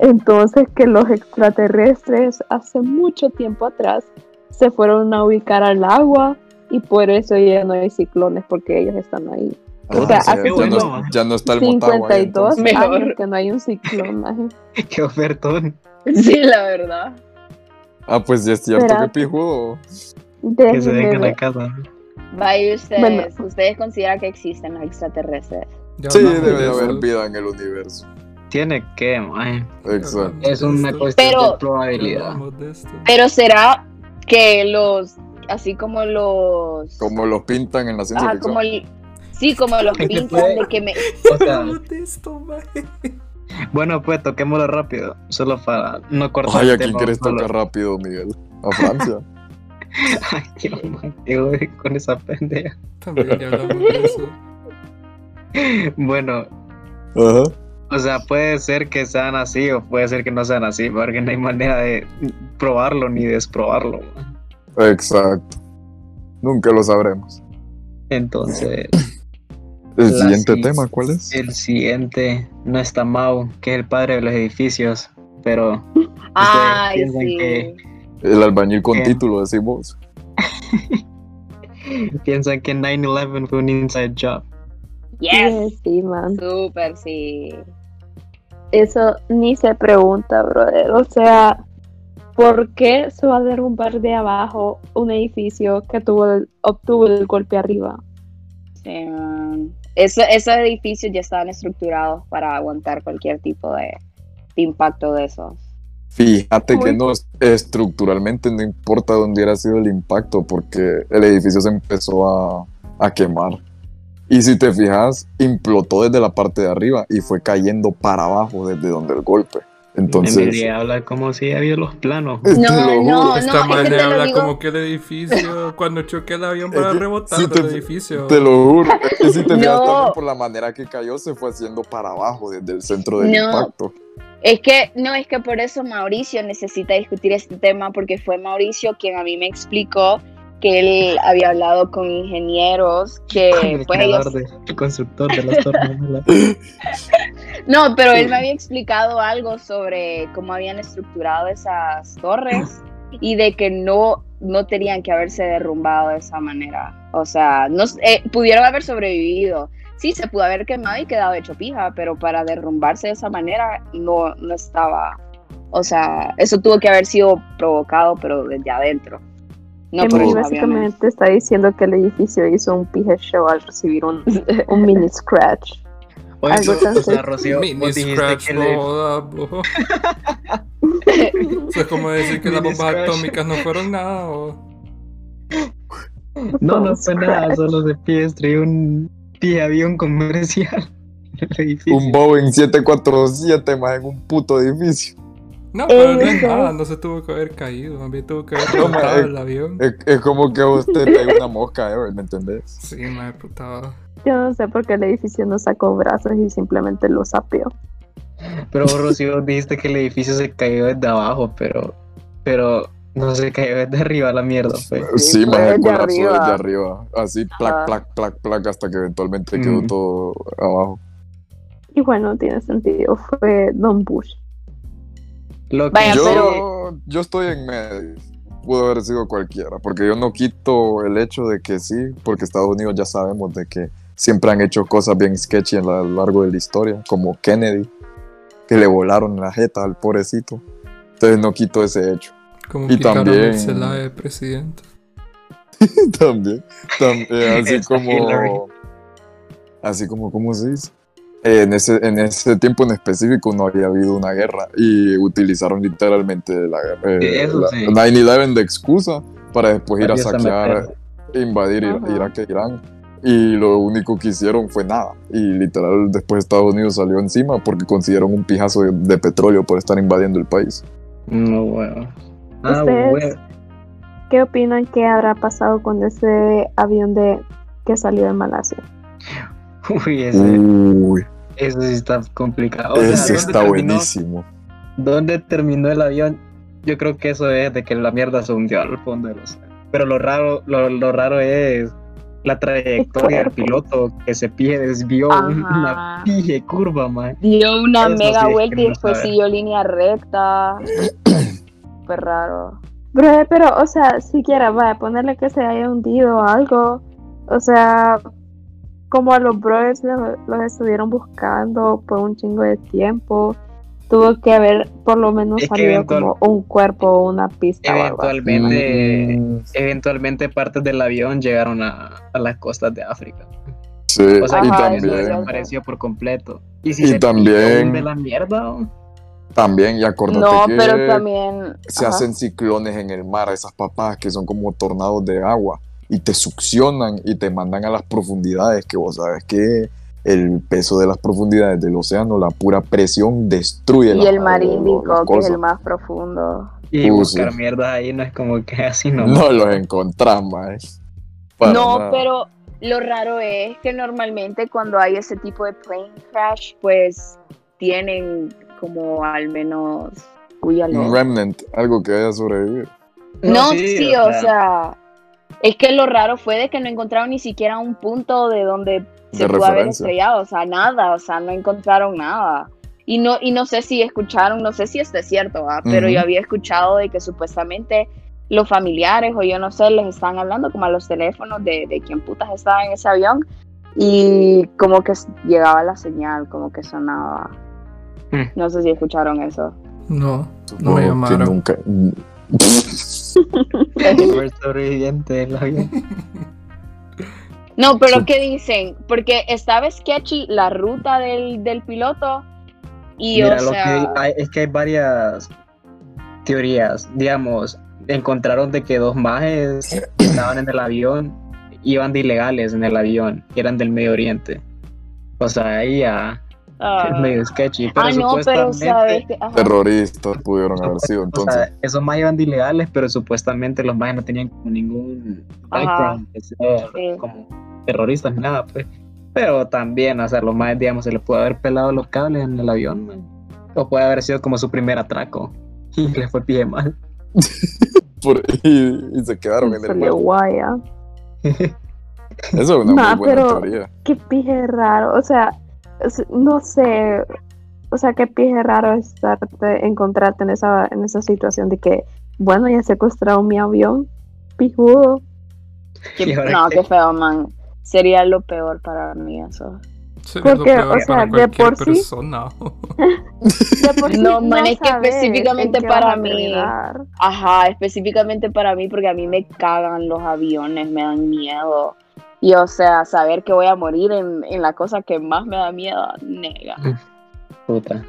Entonces que los extraterrestres hace mucho tiempo atrás se fueron a ubicar al agua y por eso ya no hay ciclones porque ellos están ahí. O sea, Ah, hace ya, no, como ya no está el Motagua ahí, 52 entonces. Mejor. años que no hay un ciclón, maje. Qué ofertón. Sí, la verdad. Ah, pues ya es cierto Espera. que pijudo. Que se dejen la casa. Vaya ustedes, Bueno. ¿ustedes consideran que existen los extraterrestres? Ya Sí, hablamos debe haber vida en el universo. Tiene que, maje. Exacto. Es una cuestión Pero- de probabilidad. de. Pero será que los, así como los, Como los pintan en la ciencia ajá, ficción. como el, sí, como los pintan de que me, O sea, Hablamos de esto, maje. bueno, pues toquémoslo rápido. Solo para no cortar. Ay, ¿a quién quieres tocar rápido, Miguel? ¿A Francia? Ay, qué odio con esa pendeja. También ya hablamos de eso. Bueno, o sea, puede ser que sean así o puede ser que no sean así, porque no hay manera de probarlo ni desprobarlo. Exacto. Nunca lo sabremos. Entonces, El siguiente tema, ¿cuál es? el siguiente no está Mau, que es el padre de los edificios, pero ay, piensan sí, que- El albañil con ¿Qué? título, decimos. piensan que 9-11 fue un inside job. Yes, Sí, man. súper sí, Eso ni se pregunta, brother. O sea, ¿por qué se va a derrumbar de abajo un edificio que tuvo el- obtuvo el golpe arriba? sí, man. Eso- esos edificios ya estaban estructurados para aguantar cualquier tipo de, de impacto de esos. Fíjate que no, estructuralmente no importa dónde hubiera sido el impacto, porque el edificio se empezó a, a quemar. Y si te fijas, implotó desde la parte de arriba y fue cayendo para abajo desde donde el golpe. Entonces, Debería hablar como si había los planos. te No, lo juro. no, Esta es que te lo habla digo- como que el edificio, cuando choque el avión para Es rebotar si te- edificio. Te lo juro. Es que si te fijas No. también por la manera que cayó, se fue haciendo para abajo desde el centro del No. impacto. Es que, no, es que por eso Mauricio necesita discutir este tema, porque fue Mauricio quien a mí me explicó que él había hablado con ingenieros que el pues ellos creador de- el constructor de las torres. No, pero él me había explicado algo sobre cómo habían estructurado esas torres y de que no, no tenían que haberse derrumbado de esa manera. O sea, no, eh, pudieron haber sobrevivido. Sí, se pudo haber quemado y quedado hecho pija, pero para derrumbarse de esa manera no, no estaba. O sea, eso tuvo que haber sido provocado, pero desde adentro. No Emily los aviones. básicamente está diciendo que el edificio hizo un pije show al recibir un, un mini scratch. Oye, Algo tan o sea, Rocío, Mini scratch, que no le-. Eso es como decir que las bombas scratch. atómicas no fueron nada. O... No, no fue nada, solo se pie destruir un pie avión comercial en el edificio. Un Boeing 747 más en un puto edificio. No, pero no es nada, no se tuvo que haber caído, más bien tuvo que haber ma, el avión. Es, es como que usted pega una mosca, Ever, ¿me entendés? Sí, me puta. Yo no sé por qué el edificio no sacó brazos y simplemente lo sapeó. Pero vos, Rocío, dijiste que el edificio se cayó desde abajo, pero, pero no se cayó desde arriba la mierda, pues. Sí, fue más colapsó arriba. desde arriba. Así, plac, plac, plac, plac, hasta que eventualmente quedó Mm. todo abajo. Y bueno, tiene sentido, fue Don Bush. Lo que Vaya, Yo, pero- yo estoy en medio. Pudo haber sido cualquiera, porque yo no quito el hecho de que sí, porque Estados Unidos ya sabemos de que siempre han hecho cosas bien sketchy a lo largo de la historia, como Kennedy, que le volaron la jeta al pobrecito. Entonces no quito ese hecho. Como Y también- el Celaya de presidente. también, también, así Hillary. como, así como, ¿cómo se dice? En, ese, en ese tiempo en específico no había habido una guerra y utilizaron literalmente la, eh, Sí, eso la- sí. 9-11 de excusa para después ir a saquear, invadir Ir- Ajá. Irak e Irán. Y lo único que hicieron fue nada. Y literal después Estados Unidos salió encima porque consiguieron un pijazo de, de petróleo por estar invadiendo el país. No, bueno. Ah, Ustedes- bueno. ¿Qué opinan que habrá pasado con ese avión de que salió de Malasia? Uy, ese, Uy, ese sí está complicado. O sea, ese ¿dónde está terminó- buenísimo. ¿Dónde terminó el avión? Yo creo que eso es de que la mierda se hundió al fondo del océano. Pero lo raro, lo, lo raro es la trayectoria del piloto que se desvió Ajá. una pije curva, man. Dio una Eso mega vuelta y después siguió línea recta. Súper raro. Bro, pero, o sea, siquiera, vaya, ponerle que se haya hundido o algo. O sea, como a los brothers los, los estuvieron buscando por un chingo de tiempo. Tuvo que haber por lo menos Es salido eventual- como un cuerpo o una pista o algo así. Eventualmente, Mm, eventualmente partes del avión llegaron a, a las costas de África. sí, O sea, y también, desapareció por completo. Y si Y se también- la mierda, ¿o? también, y acordate No, que pero también. se ajá. hacen ciclones en el mar, esas papas que son como tornados de agua, y te succionan y te mandan a las profundidades, que vos sabes que el peso de las profundidades del océano, la pura presión destruye Y el mar Índico, que es el más profundo. y Uh, buscar sí. mierdas ahí no es como que así no. No los encontrás, más. no, pero lo raro es que normalmente cuando hay ese tipo de plane crash, pues tienen como al menos. Un remnant, algo que haya sobrevivido. No, sí, o sea, es que lo raro fue de que no encontraron ni siquiera un punto de donde se De pudo haber estrellado, o sea, nada, o sea, no encontraron nada. Y no, y no sé si escucharon, no sé si esto es cierto, ¿va? pero yo había escuchado de que supuestamente los familiares o yo no sé, les estaban hablando como a los teléfonos de, de quién putas estaba en ese avión y como que llegaba la señal, como que sonaba. Hmm. No sé si escucharon eso. No, no me que llamaron. nunca. El sobreviviente del avión. No, pero Sí. ¿qué dicen? Porque estaba sketchy la ruta del, del piloto y Mira, o lo sea, que hay, es que hay varias teorías. Digamos, encontraron de que dos majes que estaban en el avión iban de ilegales en el avión, que eran del Medio Oriente. O sea, ahí ya es medio sketchy. Pero ah, no, pero supuestamente- sabes que. Terroristas pudieron haber sido O entonces. sea, esos más iban de ilegales, pero supuestamente los más no tenían como ningún background de ser Sí. como terroristas ni nada, pues. Pero también, o sea, los más, digamos, se les puede haber pelado los cables en el avión, man. O puede haber sido como su primer atraco. Y le fue pie mal. Por- y, y se quedaron en el guaya. Eso es una Nah, muy buena pero- teoría. Qué pije raro. O sea, no sé. O sea, qué pije raro estarte, encontrarte en esa, en esa situación de que, bueno, ya secuestraron mi avión. Pijudo. Qué- ¿Y ahora no, qué? qué feo, man. Sería lo peor para mí eso. Sería lo Porque, peor o sea, para de por sí- persona. De por sí No, man, es que específicamente para mí. Ajá, específicamente para mí, porque a mí me cagan los aviones, me dan miedo. Y o sea, saber que voy a morir en, en la cosa que más me da miedo, nega. Puta.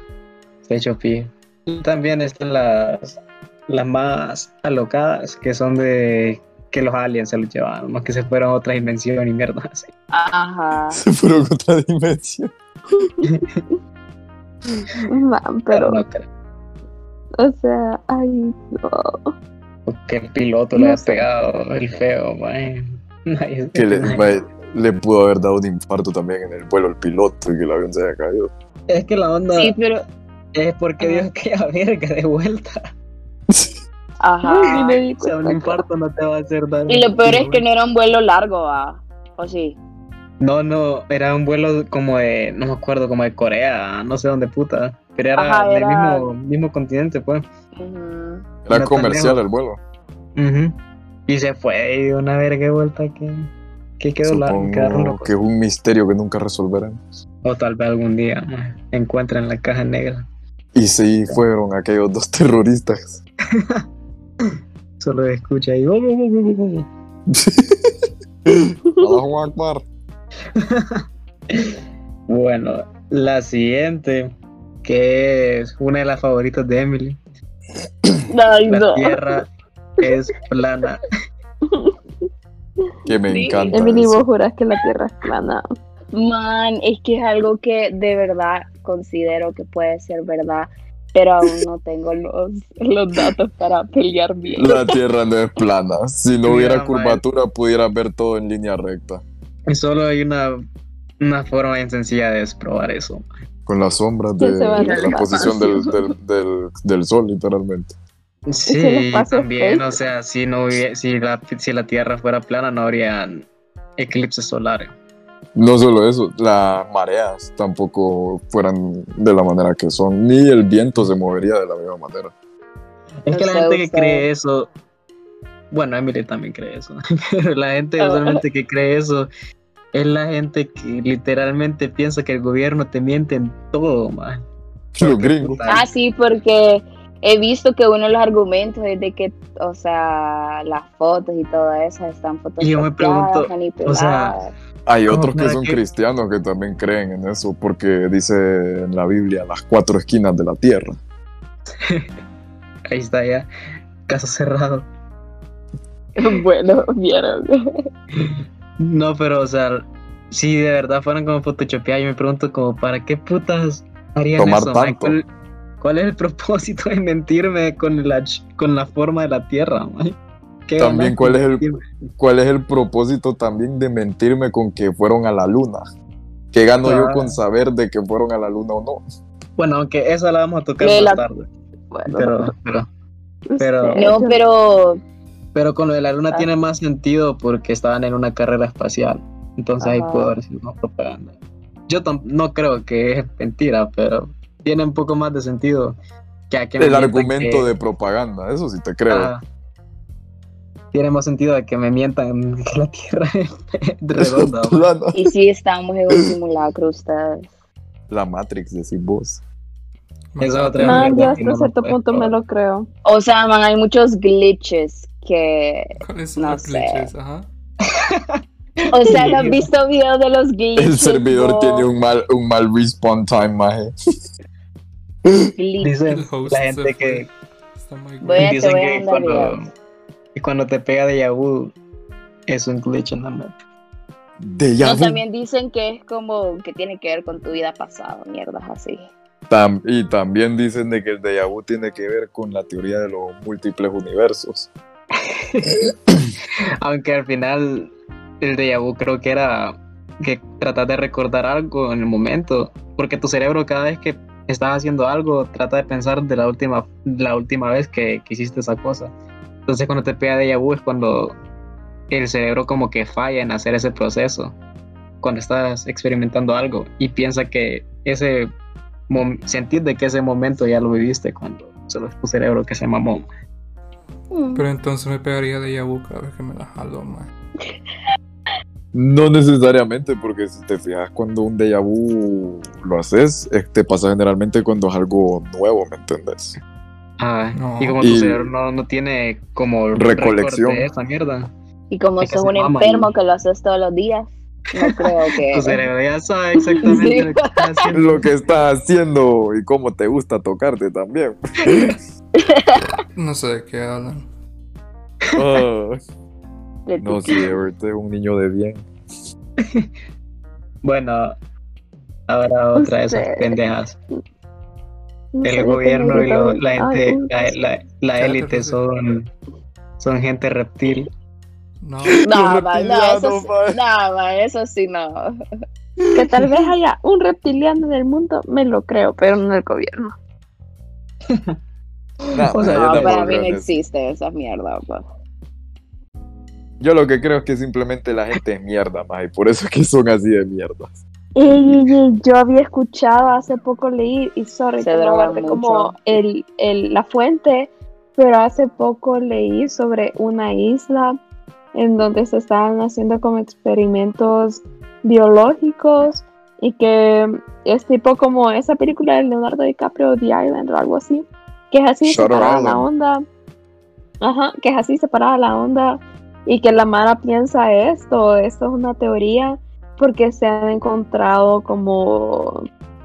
Se hecho pie. Y también están las, las más alocadas, que son de que los aliens se los llevaron, más que se fueron a otra dimensión y mierda así. Ajá. Se fueron a otra dimensión. Man, pero, no creo. o sea, ay, no. que el piloto le sé. pegado el feo, mae. Nadie- Que le, pudo haber dado un infarto también en el vuelo al piloto y que el avión se haya caído. Es que la onda Sí, pero. es porque Dios queda verga de vuelta. Ajá. O sea, un infarto no te va a hacer daño. Y lo peor es que no era un vuelo largo, ¿va? ¿O sí? No, no, era un vuelo como de, no me acuerdo, como de Corea, no sé dónde puta. Pero era Ajá, del mismo, mismo continente, pues. Era comercial el vuelo. Ujú. Y se fue y dio una verga de vuelta que, que quedó largo, quedaron Supongo locos. que es un misterio que nunca resolveremos. O tal vez algún día encuentren la caja negra. Y sí, fueron aquellos dos terroristas. Solo escucha y. "Oh, "Oh, Allahu Akbar. Bueno, la siguiente, que es una de las favoritas de Emily. Ay, La no. tierra es plana. Que me Sí. encanta. Emily, vos jurás que la tierra es plana. Man, es que es algo que de verdad considero que puede ser verdad, pero aún no tengo los, los datos para pelear bien. La tierra no es plana. Si no hubiera curvatura, pudieras ver todo en línea recta. Y solo hay una, una forma bien sencilla de desprobar eso. Con las sombras de, ¿Quién se va a de la posición del, del, del, del sol, literalmente. Sí, también, fake. o sea, si no hubie- si la, si la Tierra fuera plana no habrían eclipses solares. No solo eso, las mareas tampoco fueran de la manera que son, ni el viento se movería de la misma manera. Es que la gente que cree eso, bueno, Emily también cree eso, pero la gente Ah. usualmente que cree eso es la gente que literalmente piensa que el gobierno te miente en todo, man. Los gringos. Ah, sí, porque he visto que uno de los argumentos es de que, o sea, las fotos y todo eso están Y yo me pregunto, photoshopeadas, manipuladas. Hay ¿Cómo otros que son cristianos que también creen en eso, porque dice en la Biblia las cuatro esquinas de la tierra. Ahí está ya, caso cerrado. bueno, vieron. No, pero o sea, si de verdad fueran como photoshopeadas, yo me pregunto como, ¿para qué putas harían Tomar eso? tanto. ¿Cuál, cuál es el propósito de mentirme con la, con la forma de la Tierra, También, ¿cuál es el- mentirme? ¿Cuál es el propósito también de mentirme con que fueron a la luna? ¿Qué gano yo con saber de que fueron a la luna o no? Bueno, aunque esa la vamos a tocar más la- tarde. Bueno, Pero, pero, no pero- No, pero pero con lo de la luna Ah. tiene más sentido porque estaban en una carrera espacial. Entonces ahí Ajá. pudo haber sido más propaganda. Yo no creo que es mentira, pero tiene un poco más de sentido que a que me El argumento que- de propaganda, eso sí te creo. Tiene más sentido de que me mientan que la Tierra es redonda. y sí estamos en un simulacro ustedes. La Matrix, decís vos. Esa es otra Man, yo hasta no cierto punto me lo creo. O sea, man, hay muchos glitches que, ¿Cuáles son No los sé. glitches? Ajá. o sea, ¿no han visto videos de los glitches? El servidor no? tiene un mal, un mal respawn time, maje. Dice la gente que dicen que cuando, que cuando te pega de Yahoo es un glitch en la mente. De No, también dicen que es como que tiene que ver con tu vida pasada, mierdas así. Tam- y también dicen de que el déjà vu tiene que ver con la teoría de los múltiples universos. Aunque al final el déjà vu creo que era que tratar de recordar algo en el momento, porque tu cerebro cada vez que estás haciendo algo, trata de pensar de la última, la última vez que, que hiciste esa cosa. Entonces cuando te pega déjà vu es cuando el cerebro como que falla en hacer ese proceso, cuando estás experimentando algo y piensa que ese sentir de que ese momento ya lo viviste cuando solo es tu cerebro que se mamó. Mm. Pero entonces me pegaría de vu cada vez que me la jalo, man. No necesariamente, porque si te fijas cuando un déjà vu lo haces, te pasa generalmente cuando es algo nuevo, ¿me entendés? Ah, No. Y como tu Y- cerebro no, no tiene como Recolección. de esa mierda, Y como Es sos un enfermo y- que lo haces todos los días, no creo que. tu cerebro ya sabe exactamente Sí. lo que está haciendo. Lo que estás haciendo y cómo te gusta tocarte también. No sé de qué hablan. Ah, de no, sí, Everett es un niño de bien. Bueno, ahora otra de esas pendejas. No El gobierno y lo- la Ay, gente, la, la, la Cállate, élite son, son gente reptil. No. No, no, eso, no, ma, eso sí no. Que tal vez haya un reptiliano en el mundo, me lo creo, pero no en el gobierno. Nah, O sea, No, para mí no existe esa mierda. pa. Yo lo que creo es que simplemente la gente es mierda, más y por eso es que son así de mierdas. Y, y- y yo había escuchado hace poco leí, y sorry, Se que no drogan guardé mucho. como el, el, la fuente, pero hace poco leí sobre una isla en donde se estaban haciendo como experimentos biológicos y que es tipo como esa película de Leonardo DiCaprio, The Island o algo así, que es así Shutter separada la onda, ajá, que es así separada la onda y que la Mara piensa esto, esto es una teoría porque se han encontrado como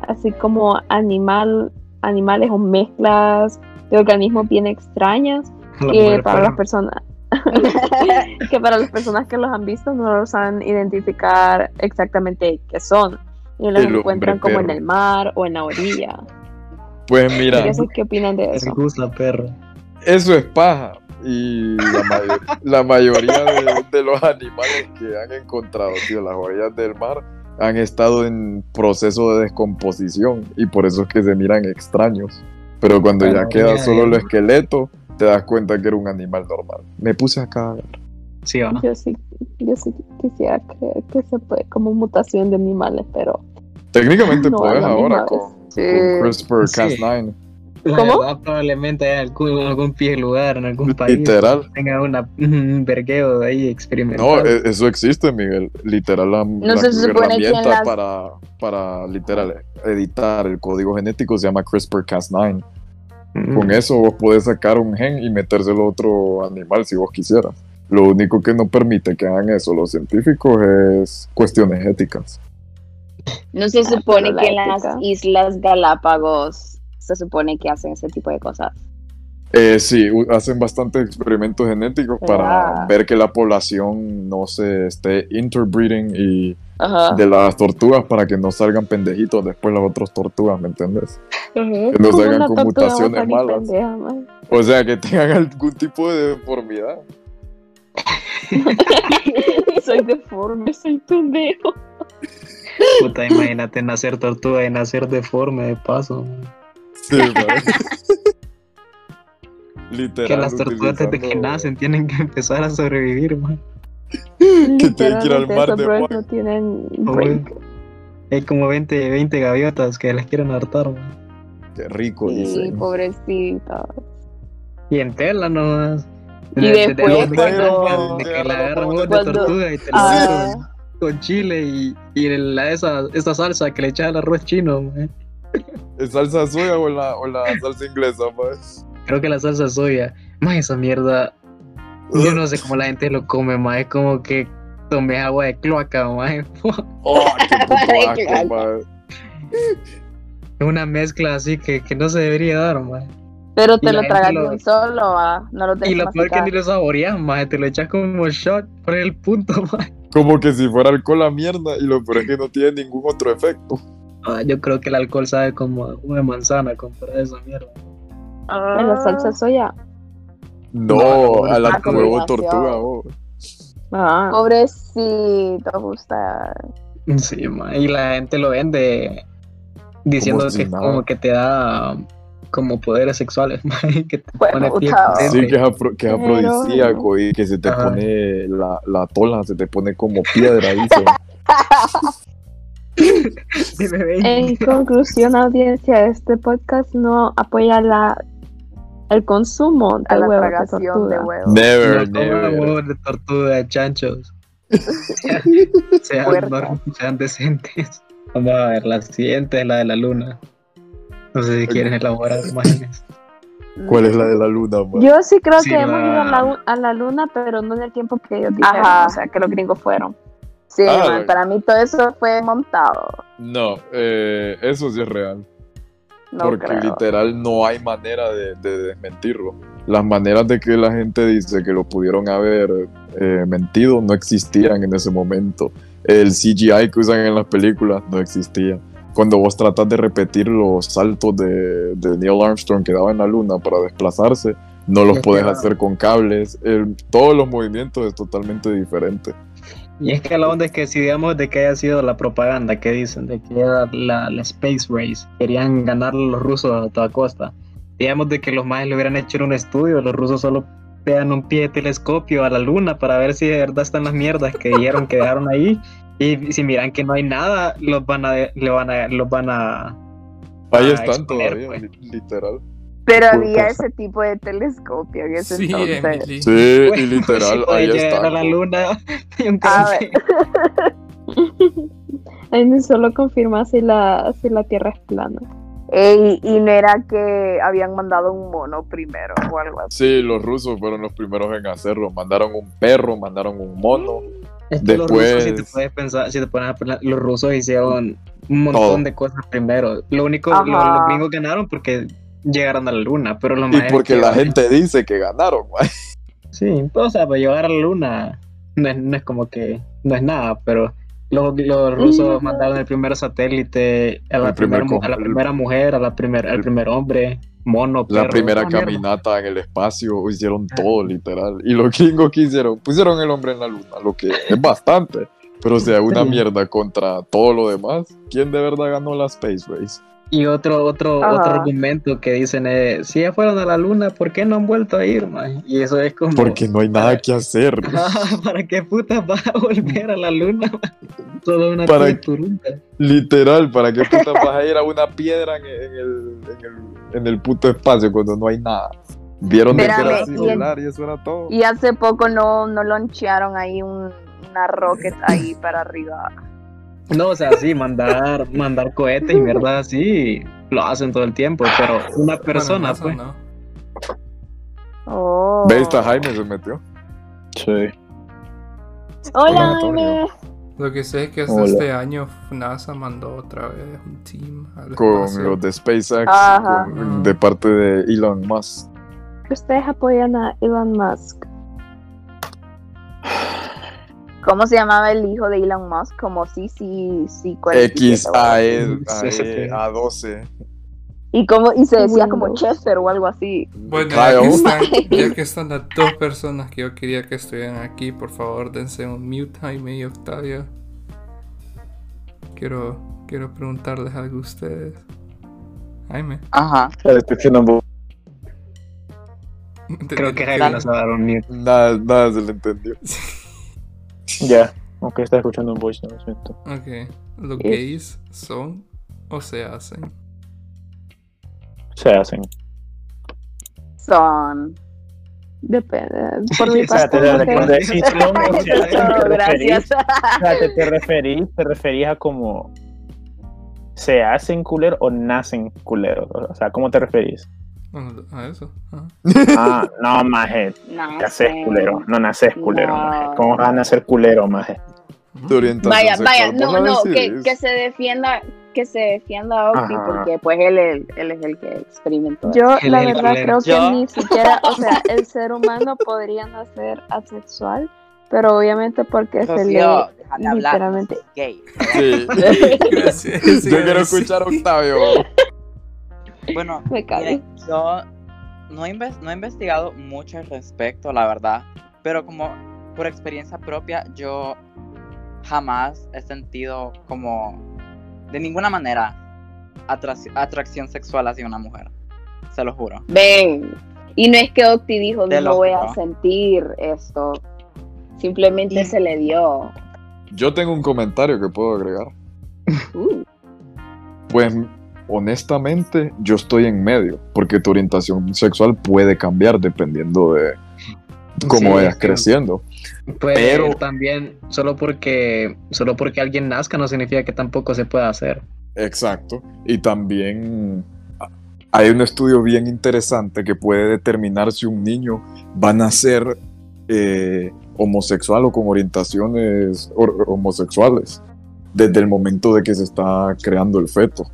así como animal animales o mezclas de organismos bien extrañas La que para las personas que para las personas que los han visto no los saben identificar exactamente qué son y los El encuentran como en perro. el mar o en la orilla. Pues mira, ¿Qué, qué opinan de eso? Gus la perra. eso es paja. Y la, la mayoría de, de los animales que han encontrado, tío, las orillas del mar, han estado en proceso de descomposición y por eso es que se miran extraños. Pero cuando la ya queda solo el esqueleto, te das cuenta que era un animal normal. Me puse a cagar. Sí, ¿o no? Yo sí, yo sí quisiera creer que se puede como mutación de animales, pero Técnicamente No, puedes ahora con, Sí. con CRISPR Sí. Cas9. La ¿Cómo? verdad, probablemente haya algún, algún pie lugar en algún país. Literal. que Tenga una, un vergueo de ahí experimental. No, e- eso existe, Miguel. Literal, la, se en herramienta las- para, para literal editar el código genético se llama CRISPR-Cas9. Mm. Con eso vos podés sacar un gen y metérselo a otro animal si vos quisieras. Lo único que no permite que hagan eso los científicos es cuestiones éticas. No se Ah, supone la que en las. Islas Galápagos se supone que hacen ese tipo de cosas. Eh, sí, hacen bastantes experimentos genéticos para ver que la población no se esté interbreeding y Ajá. de las tortugas para que no salgan pendejitos después las otras tortugas, ¿me entiendes? Que no salgan con mutaciones malas. pendeja. O sea, que tengan algún tipo de deformidad. soy deforme, soy pendejo. Puta, imagínate nacer tortuga y nacer deforme de paso. Sí, man. Literal. que las tortugas desde que nacen tienen que empezar a sobrevivir, man. Que tienen que ir al mar de Juan. no tienen break. Hay como 20, 20 gaviotas que las quieren hartar, man. Qué rico, Sí, dicen. pobrecita. Y en tela nomás. Y De- de- después de- cuando- de que la agarran de tortuga y te la Ah, con chile y, y la, esa, esa salsa que le echaba al arroz chino, man. ¿Es salsa soya o la, o la salsa inglesa, pues? Creo que la salsa soya. Más esa mierda. Yo no sé cómo la gente lo come, más. Es como que tomé agua de cloaca, más. Es Oh, qué puto asco, man. una mezcla así que, que no se debería dar, más. Pero Y te lo tragas lo- solo, no lo Y dejas lo peor que ni lo saboreas, más. Te lo echas como shot por el punto, más. Como que si fuera alcohol la mierda y lo peor es que no tiene ningún otro efecto. Ah, yo creo que el alcohol sabe como a jugo de manzana comparado a esa mierda. Ah, En la salsa soya. No, No, a la ah, huevo tortuga, vos. Ah. Pobrecito, gusta. Sí, ma, y la gente lo vende Diciendo si que es nada. como que te da como poderes sexuales, que te pone piel. Sí, que es, afro- que es Pero- afrodisíaco y que se te Ajá. pone la, la tola, se te pone como piedra, dice. En conclusión, audiencia, este podcast no apoya la el consumo de la huevos de tragación de tortuga. huevos. Never, No never. huevos de tortuga, chanchos. sean, sean, sean decentes. Vamos a ver, la siguiente es la de la luna. No sé si quieren elaborar imágenes. ¿Cuál es la de la luna, man? Yo sí creo Sí, que hemos ido a la, a la luna, pero no en el tiempo que ellos dijeron, Ajá. o sea, que los gringos fueron. Sí, Ah, man, para mí todo eso fue montado. No, eh, eso sí es real. No porque creo. literal no hay manera de, de desmentirlo. Las maneras de que la gente dice que lo pudieron haber eh, mentido no existían en ese momento. El CGI que usan en las películas no existía. Cuando vos tratas de repetir los saltos de, de Neil Armstrong que daba en la luna para desplazarse, no los no. hacer con cables. El- todos los movimientos es totalmente diferente. Y es que la onda es que si digamos de que haya sido la propaganda que dicen, de que era la, la Space Race, querían ganar los rusos a toda costa. Digamos de que los más le hubieran hecho un estudio, los rusos solo pegan un pie de telescopio a la luna para ver si de verdad están las mierdas que dijeron que dejaron ahí. Y si miran que no hay nada, los van a, le van a, los van a, Ahí a están exponer, todavía, pues. li- literal. Pero había ese tipo de telescopio en ese Sí, entonces. Emily. Sí, Pues, y literal, si puede ahí están. a la luna. A Ahí ni solo confirma si la, si la Tierra es plana. Ey, y no era que habían mandado un mono primero o algo así. Sí, los rusos fueron los primeros en hacerlo. Mandaron un perro, mandaron un mono. Es que los Después- rusos, si te puedes pensar, si te pones a pensar, los rusos hicieron un montón Todo. de cosas primero. Lo único, lo- los gringos ganaron porque llegaron a la luna, pero los Y maes porque que- la gente dice que ganaron, güey. Sí, pues, o sea, para llegar a la luna no es, no es como que, no es nada, pero los, los rusos Ujú. mandaron el primer satélite a la, El primer co- a la primera mujer, a la primer, al el- primer hombre, mono, La perro, primera esa mierda. caminata en el espacio, hicieron todo, literal. Y los gringos que hicieron, pusieron el hombre en la luna, lo que es bastante. Pero o sea, una Sí. mierda contra todo lo demás. ¿Quién de verdad ganó la Space Race? Y otro, otro, Ajá. otro argumento que dicen es, si ya fueron a la luna, ¿por qué no han vuelto a ir, man? Y eso es como... Porque no hay nada que hacer. Ah, ¿Para qué putas vas a volver a la luna? man? Solo una ¿Para pinturita. Literal, ¿para qué puta vas a ir a una piedra en, en el, en, el, en el puto espacio cuando no hay nada? Vieron de que era Espérame, así y de en- solar y eso era todo. Y hace poco no, no launcharon ahí un, una rocket ahí para arriba. No, o sea, sí, mandar, mandar cohetes y mierda así, lo hacen todo el tiempo, pero una persona, Bueno, pues. no. Oh. Jaime se metió. Sí. Hola. Jaime. Lo que sé es que hasta Hola. este año NASA mandó otra vez un team al Con espacio. los de SpaceX, Ajá. con- de parte de Elon Musk. Ustedes apoyan a Elon Musk. ¿Cómo se llamaba el hijo de Elon Musk? Como sí, sí, sí. 47 X A. E. A 12. Y, como, y se decía como. Chester o algo así. Bueno, ya que, están, ya que están las dos personas que yo quería que estuvieran aquí, por favor dense un mute, Jaime y Octavio. Quiero, quiero preguntarles algo a ustedes. Jaime. Ajá. Creo que Jaime nos va a dar un mute. Nada, nada se le entendió. Ya. Aunque está escuchando un voice, no lo siento. Ok. ¿Los Es- gays son o se hacen? Se hacen. Son. Depende. Por mi parte, son o se hacen, Oh, te referís, gracias. te referís, te referís a como se hacen culeros o nacen culeros. O sea, ¿cómo te referís? A eso. ajá. Ah, no, maje, No sé. culero, no naces culero, No. maje. ¿Cómo vas a nacer culero, maje? Vaya, vaya, no, no, que, se defienda, que se defienda a Octi, porque pues él, él, él es el que experimentó. Yo, Él la verdad, creo que Yo- ni siquiera, o sea, el ser humano podría nacer asexual, pero obviamente porque se hablar. literalmente. Gay. Sí. Gracias. Yo sí, quiero escuchar a Octavio. Bueno, Me cae. miren, yo no he, no he investigado mucho al respecto, la verdad, pero como por experiencia propia, yo jamás he sentido como de ninguna manera atrac- atracción sexual hacia una mujer. Se lo juro. Ven. Y no es que Octi dijo, no lo voy juro. a sentir esto. Simplemente Y- se le dio. Yo tengo un comentario que puedo agregar. Uh, Pues honestamente yo estoy en medio, porque tu orientación sexual puede cambiar dependiendo de cómo Sí, vayas es que- creciendo. Pero- también, solo porque, solo porque alguien nazca no significa que tampoco se pueda hacer. Exacto. Y también hay un estudio bien interesante que puede determinar si un niño va a nacer eh, homosexual o con orientaciones or- homosexuales desde el momento de que se está creando el feto.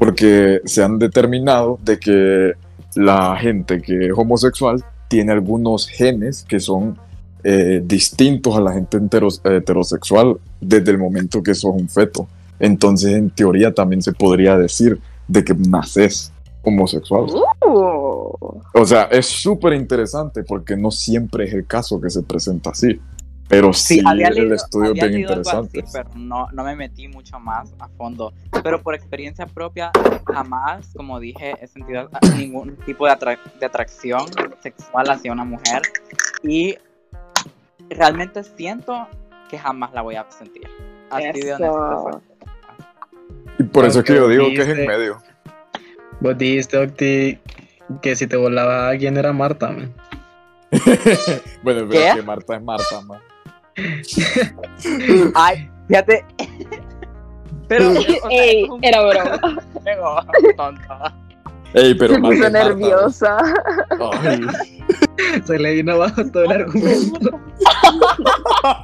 Porque se han determinado de que la gente que es homosexual tiene algunos genes que son eh, distintos a la gente heteros- heterosexual desde el momento que sos un feto. Entonces, en teoría, también se podría decir de que naces homosexual. uh. O sea, es súper interesante porque no siempre es el caso que se presenta así. Pero sí, había el leído- estudio es había bien leído algo interesante. así, pero no, no me metí mucho más a fondo. Pero por experiencia propia, jamás, como dije, he sentido ningún tipo de, de atracción sexual hacia una mujer. Y realmente siento que jamás la voy a sentir. Así de honesto. Y por eso es que yo digo que es en medio. Vos dijiste, Octi, que si te volaba a alguien era Marta, man. bueno, pero ¿Qué? es que Marta es Marta, man. Ay, fíjate. Pero, o sea, Ey, era broma. Ey, pero Se puso nerviosa. Ay. Se le vino abajo todo el argumento.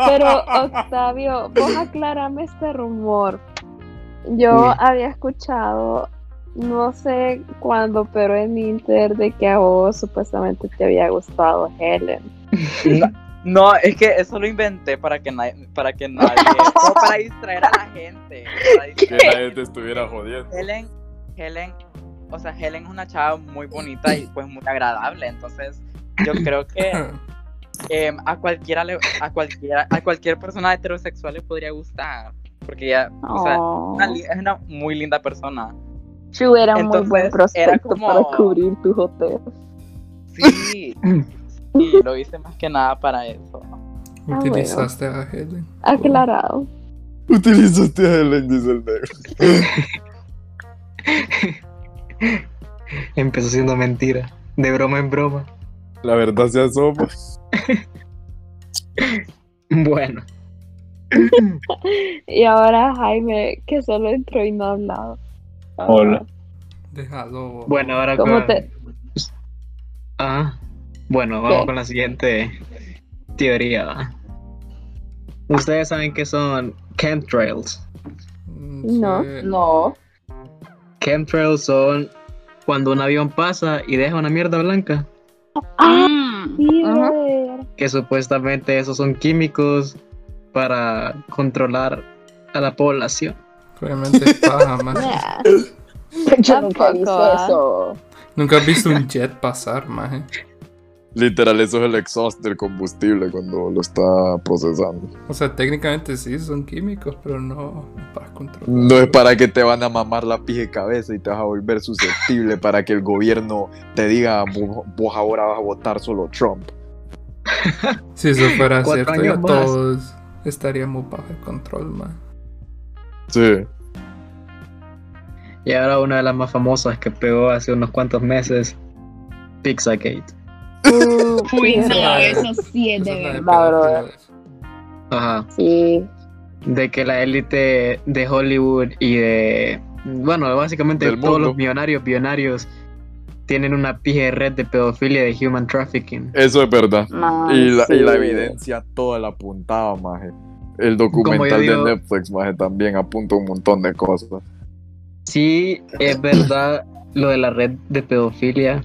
Pero Octavio, vos aclarame este rumor. Yo había escuchado, no sé cuándo, pero en Inter de que a vos supuestamente te había gustado Helen. No, es que eso lo inventé para que nadie, para que nadie, como para distraer a la gente. para Que distraer. nadie te estuviera jodiendo. Helen, Helen, o sea, Helen es una chava muy bonita y pues muy agradable, entonces yo creo que em, a cualquiera le- a cualquiera, a cualquier persona heterosexual le podría gustar, porque ella, o sea, Oh. es una muy linda persona. Chu era un muy Entonces, buen era prospecto como- para cubrir tu hotel. Sí, y lo hice más que nada para eso. Ah, Utilizaste a Helen. Aclarado. Utilizaste a Helen, dice el negro. Empezó siendo mentira. De broma en broma. La verdad se asoma. Bueno, Y ahora Jaime, que solo entró y no ha hablado. Hola. Déjalo. bueno, ahora ¿Cómo con... te- Ah, bueno, vamos ¿Qué? con la siguiente teoría. Ustedes saben que son chemtrails. Mm, No, sí. No. Chemtrails son cuando un avión pasa y deja una mierda blanca. Ah, sí, Ajá. brother. Que supuestamente esos son químicos para controlar a la población. Realmente es paja, man. Yo nunca he visto Tampoco, ¿ah? eso. Nunca has visto un jet pasar, maje. Literal, eso es el exhaust del combustible cuando lo está procesando. O sea, técnicamente sí son químicos, pero no para controlar. No es para que te van a mamar la pija de cabeza y te vas a volver susceptible para que el gobierno te diga vos, ahora vas a votar solo Trump. Si eso fuera cierto, ya todos estaríamos bajo el control, man. Sí. Y ahora una de las más famosas que pegó hace unos cuantos meses, Pizzagate. Uh, Uy, no, brother. eso sí es Esa de es la de verdad, brother. pedófilos. Ajá. Sí. De que la élite de Hollywood y de. Bueno, básicamente Del todos mundo. los millonarios, billonarios tienen una pija de red de pedofilia de human trafficking. Eso es verdad. Man, Y la, y la sí. evidencia toda la apuntaba, maje. El documental digo- de Netflix, maje, también apunta un montón de cosas. Sí, es verdad lo de la red de pedofilia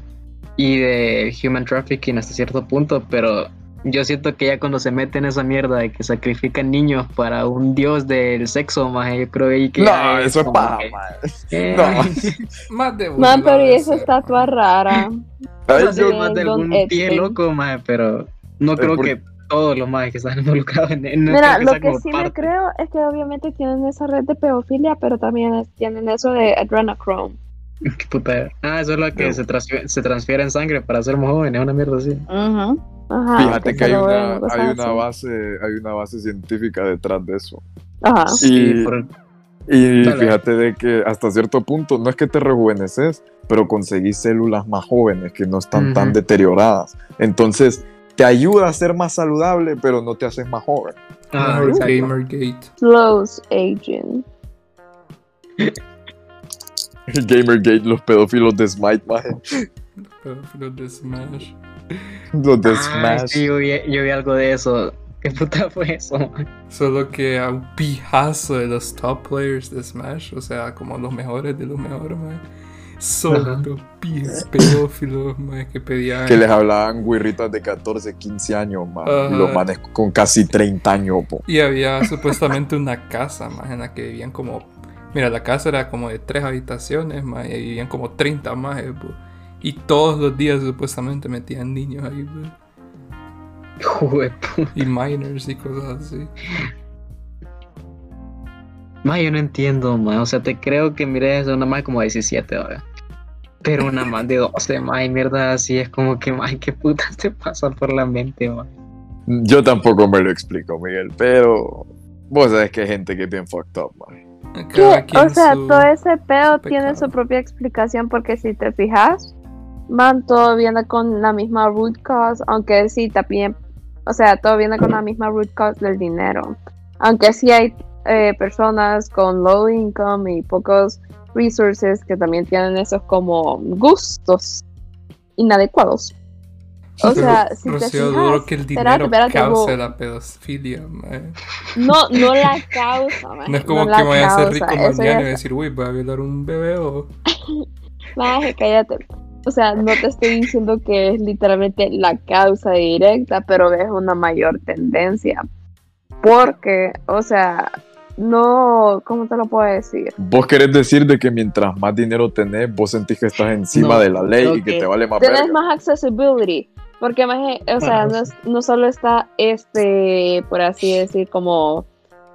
y de human trafficking hasta cierto punto, pero yo siento que ya cuando se meten en esa mierda de que sacrifican niños para un dios del sexo, más yo creo ahí que. No, ya eso es paja, que- maje. Eh, No. Más de Man, pero y esa estatua rara. Ay, no sé, yo- de más de algún pie loco, maje, pero no creo por- que todos los más que están involucrados en, en Mira, lo que sí me parte. creo es que obviamente tienen esa red de pedofilia, pero también es- tienen eso de adrenochrome. Qué puta. Ah, eso es lo que No. se, transfiere, se transfiere en sangre para ser más jóvenes, una mierda así. Ujú. Ajá, Fíjate que hay una, hay base, hay una base científica detrás de eso. Ajá. Sí, Y- por- Y Dale. fíjate de que hasta cierto punto no es que te rejuveneces, pero conseguís células más jóvenes que no están tan deterioradas. Entonces te ayuda a ser más saludable, pero no te haces más joven. Ah. Gamergate. Slows aging. Gamergate, los pedófilos de Smite, maje. Pedófilos de Smash. Los de Ah, Smash. sí, yo vi, yo vi algo de eso. ¿Qué puta fue eso? man? Solo que a un pijazo de los top players de Smash, o sea, como los mejores de los mejores, man. Solo Ajá. pi- pedófilos, man, que pedían. Que les hablaban guirritas de 14, 15 años. Y los manes con casi 30 años, po. Y había supuestamente una casa, más en la que vivían como. Mira, la casa era como de tres habitaciones, más y vivían como 30 más, eh, po. Y todos los días supuestamente metían niños ahí, Y minors y cosas así. Ma, yo no entiendo, ma. O sea, te creo que mires una más como 17 ahora. Pero una más de 12, ma, y mierda así es como que, ma, qué putas te pasa por la mente, ma. Yo tampoco me lo explico, Miguel, pero vos sabés que hay gente que es bien fucked up, man. Que, o sea, su- todo ese pedo su tiene su propia explicación porque si te fijas, man, todo viene con la misma root cause, aunque sí también, o sea, todo viene con la misma root cause del dinero. Aunque sí hay eh, personas con low income y pocos resources que también tienen esos como gustos inadecuados. O sea, si te Rocío, fijas, duro que el espérate, dinero espérate, cause bo- la pedofilia, man. no, no la causa, man, No es como la que me voy a hacer rico mañana y es- decir, uy, voy a violar un bebé o. Maje, cállate. O sea, no te estoy diciendo que es literalmente la causa directa, pero ves una mayor tendencia. Porque, o sea, no, ¿cómo te lo puedo decir? Vos querés decir de que mientras más dinero tenés, vos sentís que estás encima No, de la ley creo y que te vale más Tienes verga. más accessibility. Porque, o sea, no, es- no solo está este, por así decir, como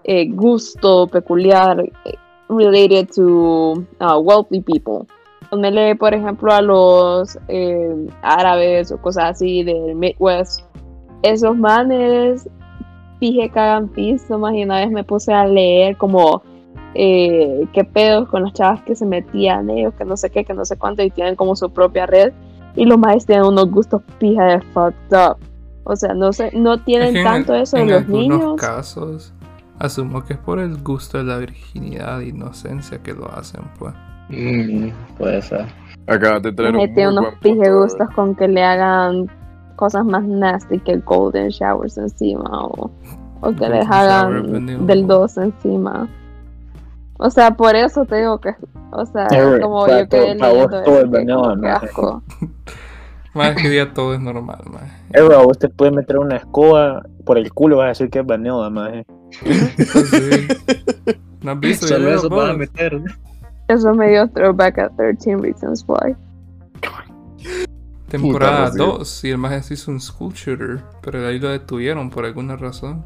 eh, gusto peculiar eh, related to uh, wealthy people. Ponele, por ejemplo, a los eh, árabes o cosas así del Midwest. Esos manes, fije, cagan piso. Más y una vez me puse a leer como eh, qué pedos con las chavas que se metían ellos, que no sé qué, que no sé cuánto, y tienen como su propia red. Y los maestros tienen unos gustos pija de fucked up. O sea, no sé, no Es tienen que tanto eso de en los algunos niños. casos, asumo que es por el gusto de la virginidad e inocencia que lo hacen, pues. Mm, puede ser. Acabas de traer Maje un muy tiene unos pije gustos con que le hagan cosas más nasty que golden showers encima o, o que Golden les hagan del 2 encima. O sea, por eso te digo que, o sea, Eh, como para yo quedé para vos leyendo todo es ¿no? asco. Más que día todo es normal, más. Eh, bro, usted puede meter una escoba por el culo y vas a decir que es vanilla, maje. ¿No has visto Solo eso van a vos? meter. Eso me dio throwback a 13 Reasons Why. Temporada Puta, Rocío. 2 y el más hizo un school shooter, pero ahí lo detuvieron por alguna razón.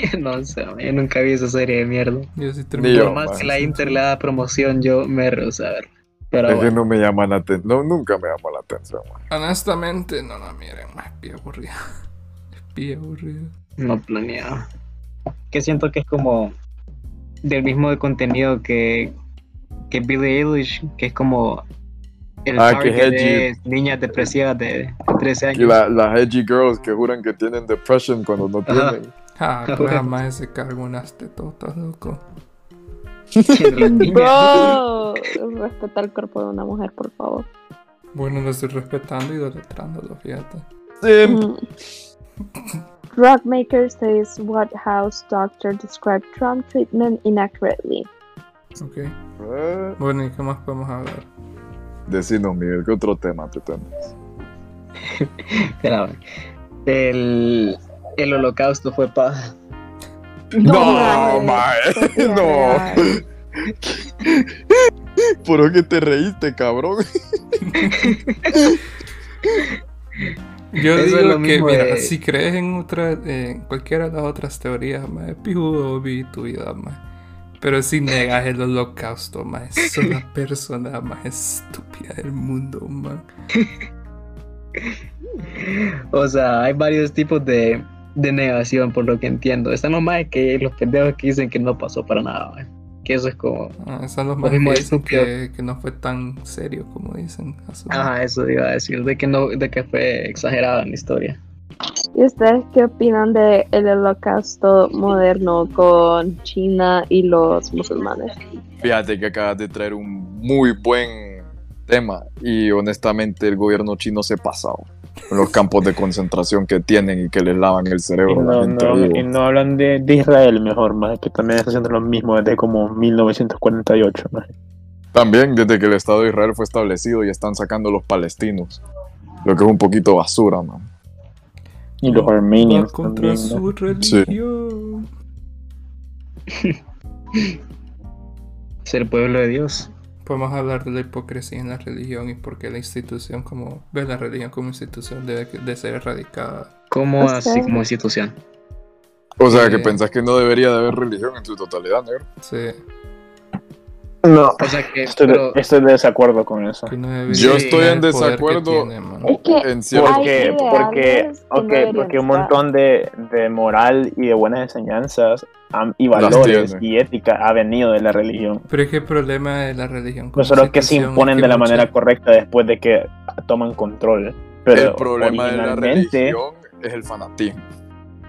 no sé, yo nunca vi esa serie de mierda. Yo sí Ni terminé. yo, Por más man. que la Inter le da promoción, yo me rehuso a ver. Pero Es que no me llaman la atención. No, nunca me llamó la atención, man. Honestamente, no la miren, más es bien aburrida. Es bien aburrida. no planeado. Que siento que es como del mismo de contenido que, que Billie Eilish, que es como el Ah, que de niñas depresivas de, de 13 Y años. la- las edgy girls que juran que tienen depression cuando no Ajá. tienen. Ah, pues jamás ese cargo unas tetotas, loco. Bro, respeta el cuerpo de una mujer, por favor. Bueno, lo estoy respetando y idolatrándolo, fíjate. Simp. Mm. Drug maker says what house doctor described Trump treatment inaccurately. Ok. Eh, Bueno, ¿y qué más podemos hablar? Decinos, Miguel, ¿qué otro tema te tenés? Espera, el, el holocausto fue paz. No, mae. Sofía No. ¿Por qué te reíste, cabrón? Yo Eso es digo lo que, mismo mira, de- si crees en otra, en cualquiera de las otras teorías, más pijudo vi tu vida, más. Pero si negas el holocausto, más, sos la persona más estúpida del mundo, man. O sea, hay varios tipos de, de negación, por lo que entiendo. Están los más que los pendejos que dicen que no pasó para nada, mae. Que eso es como. Ah, son los Lo más que de dicen que, que no fue tan serio como dicen. Ajá, eso iba a decir, de que no, de que fue exagerado en la historia. ¿Y ustedes qué opinan del holocausto moderno con China y los musulmanes? Fíjate que acabas de traer un muy buen tema y honestamente el gobierno chino se con los campos de concentración que tienen y que les lavan el Y cerebro a la no, gente no- y no hablan de, de Israel mejor, más que también está haciendo lo mismo desde como 1948. maje. También desde que el Estado de Israel fue establecido y están sacando los palestinos, lo que es un poquito basura, man. Y los armenios contra también. ¿no? su religión. Ser el pueblo de Dios. Podemos hablar de la hipocresía en la religión y por qué la institución como ve la religión como institución debe de ser erradicada. Como O sea- así como institución. O sea, que Eh. pensás que no debería de haber religión en su totalidad, negro. Sí, No, O sea que, estoy, de- pero, estoy de desacuerdo con eso. no Yo estoy en desacuerdo. tiene, man. Es que En cierto- Hay Porque, porque, porque un montón de, de moral y de buenas enseñanzas y valores y ética ha venido de la religión. Pero es que el problema de la religión como No solo que se imponen que de la mucha- manera correcta después de que toman control. Pero el problema de la religión es el fanatismo.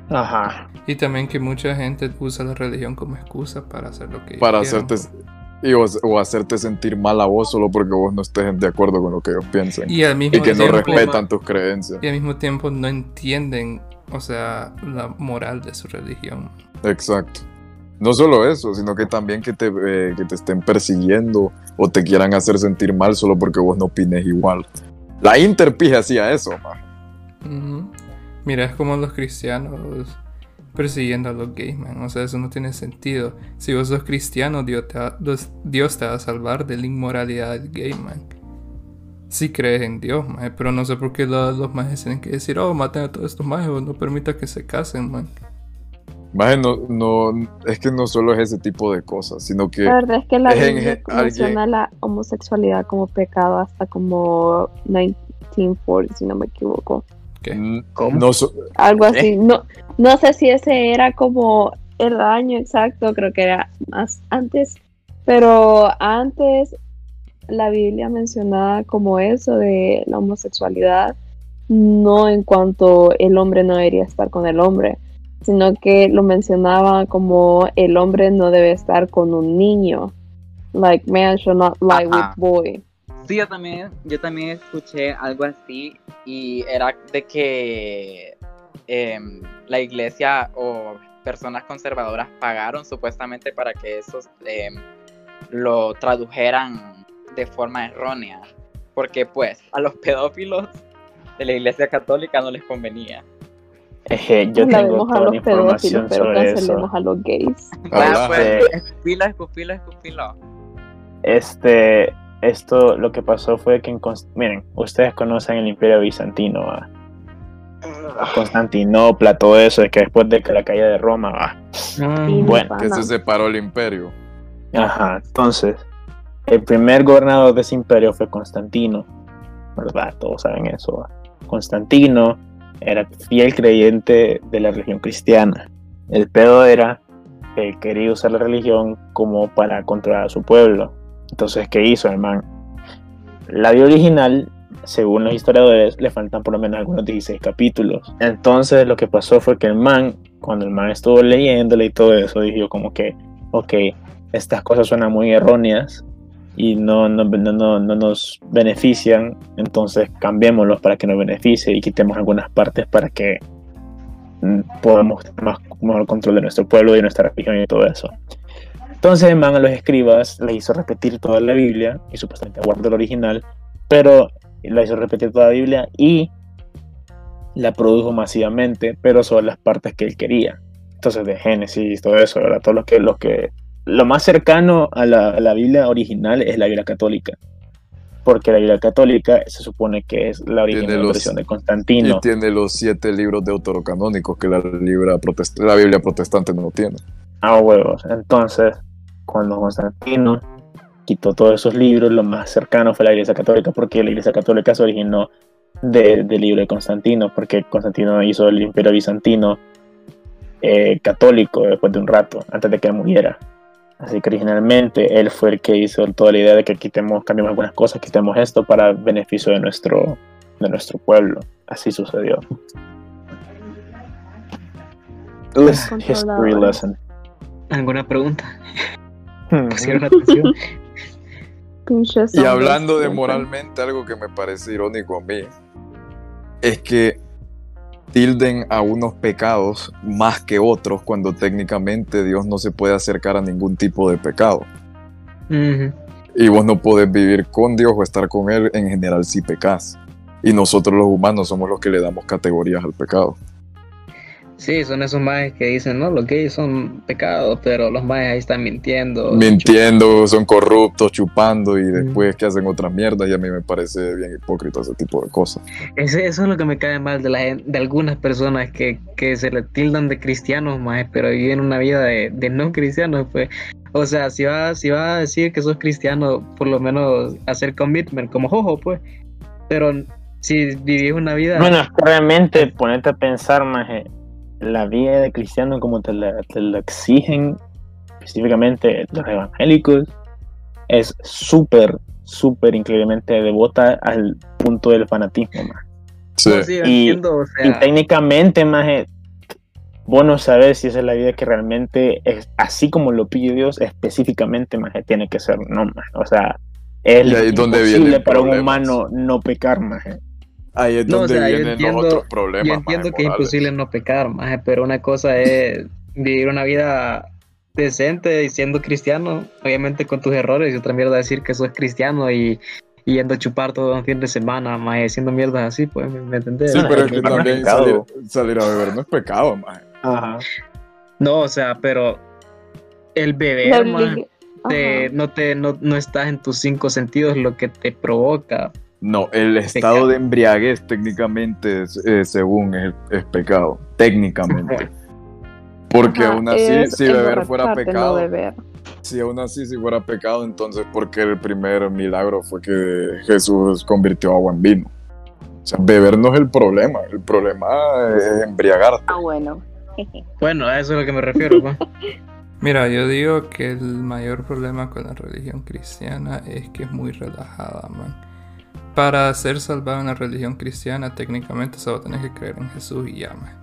Ajá. Y también que mucha gente usa la religión como excusa para hacer lo que Para quieran. hacerte y o, o hacerte sentir mal a vos solo porque vos no estés de acuerdo con lo que ellos piensan. Y al mismo Y que no respetan tus creencias. y al mismo tiempo no entienden, o sea, la moral de su religión. Exacto. No solo eso, sino que también que te, eh, que te estén persiguiendo o te quieran hacer sentir mal solo porque vos no opines igual. La Interpige hacía eso. Mira, es como los cristianos persiguiendo a los gays, man. O sea, eso no tiene sentido. Si vos sos cristiano, Dios te va, Dios- Dios te va a salvar de la inmoralidad del gay, man. Si crees en Dios, man. Pero no sé por qué lo- los majes tienen que decir, oh, maten a todos estos majes o no permita que se casen, man. Maje, no, no, es que no solo es ese tipo de cosas, sino que La verdad es que la Es Biblia menciona la homosexualidad como pecado hasta como 1940, si no me equivoco. ¿Qué? n- ¿Cómo? no so- Algo así. No, no sé si ese era como el año exacto, creo que era más antes. Pero antes la Biblia mencionaba como eso de la homosexualidad, no en cuanto el hombre no debería estar con el hombre, sino que lo mencionaba como el hombre no debe estar con un niño. Like man should not lie Ajá. with boy. Sí, yo también, yo también escuché algo así y era de que em, la iglesia o personas conservadoras pagaron supuestamente para que esos em, lo tradujeran de forma errónea, porque pues a los pedófilos de la iglesia católica no les convenía. Eje, yo La tengo a toda la los pedófilos, información pero eso. cancelemos a los gays. Vaya, Ajá. pues, escupilo, escupilo, escupilo. Este, esto lo que pasó fue que en Const- miren, ustedes conocen el Imperio Bizantino, ¿va? Constantinopla, todo eso, es que después de que la caída de Roma, ¿va? Ah, bueno, que se separó el imperio. Ajá, entonces, el primer gobernador de ese imperio fue Constantino, ¿verdad? Todos saben eso. ¿va? Constantino era fiel creyente de la religión cristiana. El pedo era que quería usar la religión como para controlar a su pueblo. Entonces, ¿qué hizo el man? La Biblia original, según los historiadores, le faltan por lo menos algunos 16 capítulos. Entonces, lo que pasó fue que el man, cuando el man estuvo leyéndole y todo eso, dijo como que, ok, estas cosas suenan muy erróneas y no, no, no, no, no nos benefician, entonces cambiémoslos para que nos beneficie y quitemos algunas partes para que mm, podamos tener más, mejor control de nuestro pueblo y nuestra religión y todo eso. Entonces, man a los escribas les hizo repetir toda la Biblia y supuestamente guardó el original, pero la hizo repetir toda la Biblia y la produjo masivamente, pero sobre las partes que él quería. Entonces, de Génesis, todo eso, ¿verdad? Todo lo que, lo que, lo más cercano a la, a la Biblia original es la Biblia católica. porque la Biblia católica se supone que es la original versión de Y Constantino. tiene los siete libros deuterocanónicos que la, libra protest- la Biblia protestante no tiene. a huevos. Entonces, cuando Constantino quitó todos esos libros, lo más cercano fue la Iglesia Católica, porque la Iglesia Católica se originó de- del libro de Constantino, porque Constantino hizo el imperio bizantino eh, católico después de un rato, antes de que muriera. Así que originalmente él fue el que hizo toda la idea de que quitemos, cambiemos algunas cosas, quitemos esto para beneficio de nuestro, de nuestro pueblo. Así sucedió. History lesson. ¿Alguna pregunta? ¿Pusieron atención? Pinches Y hablando de moralmente, algo que me parece irónico a mí, es que tilden a unos pecados más que otros cuando técnicamente Dios no se puede acercar a ningún tipo de pecado. Ujú. Y vos no podés vivir con Dios o estar con Él en general si pecas. Y nosotros los humanos somos los que le damos categorías al pecado. Sí, son esos maes que dicen, no, los gays son pecados, pero los maes ahí están mintiendo. Mintiendo, son corruptos, chupando y después que hacen otras mierdas y a mí me parece bien hipócrita ese tipo de cosas. Ese- eso es lo que me cae mal de, la, de algunas personas que, que se le tildan de cristianos, maes, pero viven una vida de, de no cristianos, pues. O sea, si vas si va a decir que sos cristiano, por lo menos hacer commitment, como jojo, pues. Pero si vivís una vida... Bueno, realmente ponerte a pensar más la vida de cristiano como te la, te la exigen específicamente los evangélicos es súper, súper increíblemente devota al punto del fanatismo. Más. Sí. Y- entiendo, o Y sea, técnicamente, más vos no sabes si esa es la vida que realmente es así como lo pide Dios, específicamente, más tiene que ser, no, más. O sea, es Y donde imposible para un humano no pecar, más. Ahí es No, o donde sea, vienen entiendo- los otros problemas. yo maje, entiendo que es imposible no pecar, maje, pero una cosa es vivir una vida decente y siendo cristiano, obviamente con tus errores, y otra mierda decir que sos cristiano y, y yendo a chupar todo un fin de semana, maje, haciendo mierdas así, pues, ¿me, entendés? Sí, pero es que que no es también pecado. salir, salir a beber no es pecado, maje. Ajá. No, o sea, pero el beber, maje, te- no, te, no, no estás en tus cinco sentidos lo que te provoca. No, el estado Pecado. de embriaguez técnicamente, es, eh, según es, es pecado, técnicamente. Porque Ajá, aún así, es si beber fuera no pecado, beber. si aún así si fuera pecado, entonces porque el primer milagro fue que Jesús convirtió agua en vino. O sea, beber no es el problema, el problema es embriagarte. Ah, bueno. Bueno, a eso es a lo que me refiero, pues. Mira, yo digo que el mayor problema con la religión cristiana es que es muy relajada, man. Para ser salvado en la religión cristiana, técnicamente solo tenés que creer en Jesús y man.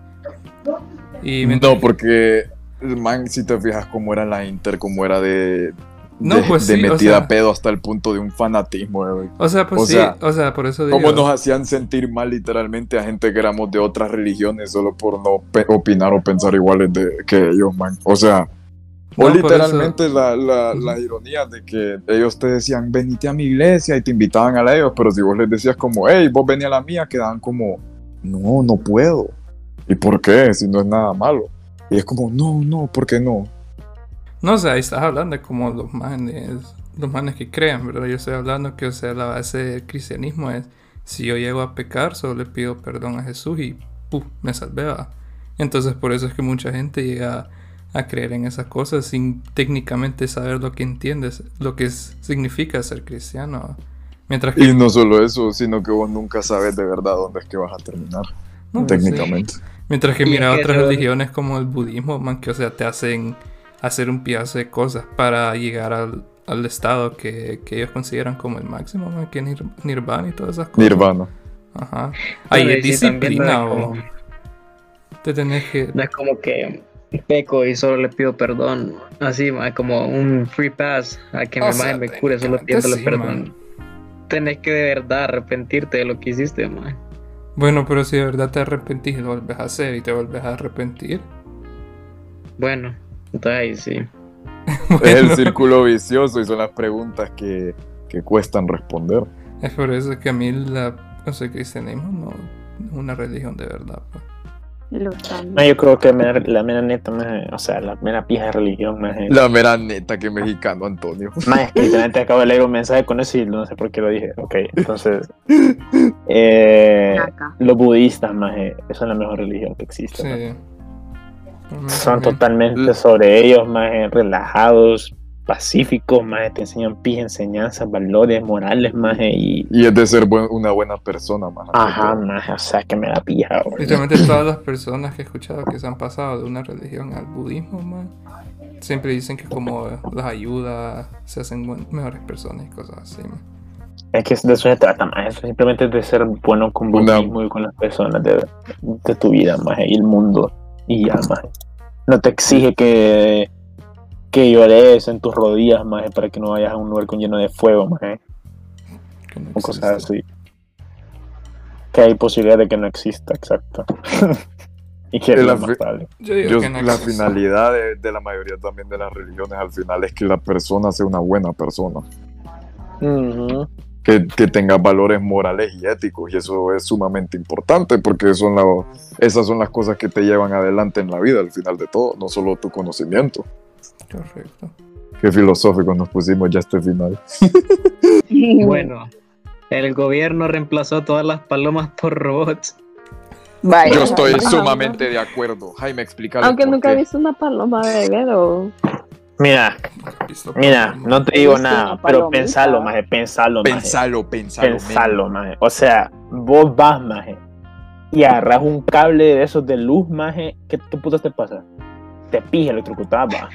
Y mientras- No, porque, man, si te fijas cómo era la Inter, cómo era de, No, de, pues de sí, o metida sea- a pedo hasta el punto de un fanatismo, güey. O sea, pues o sí, sea, o sea, por eso digo... Cómo nos hacían sentir mal literalmente a gente que éramos de otras religiones solo por no opinar o pensar iguales de, que ellos, man. O sea, o literalmente la, la, ironía de que ellos te decían, venite a mi iglesia y te invitaban a la ellos, pero si vos les decías como, hey, vos vení a la mía, quedaban como, no, no puedo. ¿Y por qué? Si no es nada malo. Y es como, no, no, ¿por qué no? No, o sea, ahí estás hablando de como los manes, los manes que crean, ¿verdad? Yo estoy hablando que, o sea, la base del cristianismo es, si yo llego a pecar, solo le pido perdón a Jesús y, ¡puf!, me salvé. Entonces, por eso es que mucha gente llega a creer en esas cosas sin técnicamente saber lo que entiendes, lo que es- significa ser cristiano. Mientras que... Y no solo eso, sino que vos nunca sabes de verdad dónde es que vas a terminar, no, pues sí. técnicamente. Mientras que mira otras eso- religiones como el budismo, man, que o sea, te hacen hacer un pedazo de cosas para llegar al, al estado que, que ellos consideran como el máximo, man, que es nir- nirvana y todas esas cosas. Nirvana. Ajá. Ahí es disciplina, no es o como- te tenés que... No es como que peco y solo le pido perdón. Así, ma, como un free pass a que mi O sea, madre me cure, solo pidiéndole sí, perdón. man. Tenés que de verdad arrepentirte de lo que hiciste, man. Bueno, pero si de verdad te arrepentís y lo vuelves a hacer y te vuelves a arrepentir. Bueno, entonces ahí sí. Es el bueno, círculo vicioso y son las preguntas que, que cuestan responder. Es por eso que a mí la, o sea, el cristianismo no es una religión de verdad. pues. No, yo creo que la mera- la mera neta, maje, o sea, la mera pija de religión, maje. La mera neta que mexicano, Antonio. Más es que literalmente acabo de leer un mensaje con eso y no sé por qué lo dije. Ok, entonces. eh, los budistas, maje, esa es la mejor religión que existe. Sí. Son totalmente sobre ellos, maje, relajados, pacíficos, maje, te enseñan pija, enseñanzas, valores, morales, maje, y. Y es de ser buen- una buena persona, más. ante Ajá, maje, o sea, que me da pija, güey. Literalmente todas las personas que he escuchado que se han pasado de una religión al budismo, man, siempre dicen que como las ayuda, se hacen buen- mejores personas y cosas así. man. Es que de eso se trata, maje, eso simplemente es de ser bueno con vos Una- mismo y con las personas de, de tu vida, maje, y el mundo, y ya, maje. No te exige que, que llores en tus rodillas, maje, para que no vayas a un lugar con lleno de fuego, maje, Que no o cosas así. Que hay posibilidad de que no exista, exacto. y que afi- más. Yo digo Yo- que no la existe. finalidad de, de la mayoría también de las religiones al final es que la persona sea una buena persona, que tenga valores morales y éticos y eso es sumamente importante porque son la- esas son las cosas que te llevan adelante en la vida al final de todo, no solo tu conocimiento. Correcto. Qué filosóficos nos pusimos ya este final. Bueno, el gobierno reemplazó todas las palomas por robots. Vaya. Yo estoy sumamente de acuerdo. Jaime, explícale. Aunque por nunca he visto una paloma bebé o Mira, mira, no te digo nada, pero pensalo, maje, pensalo, maje. Pensalo, pensalo. Pensalo, maje. O sea, vos vas, maje, y agarras un cable de esos de luz, maje. ¿Qué, qué putas te pasa? Te pija electrocutada, va.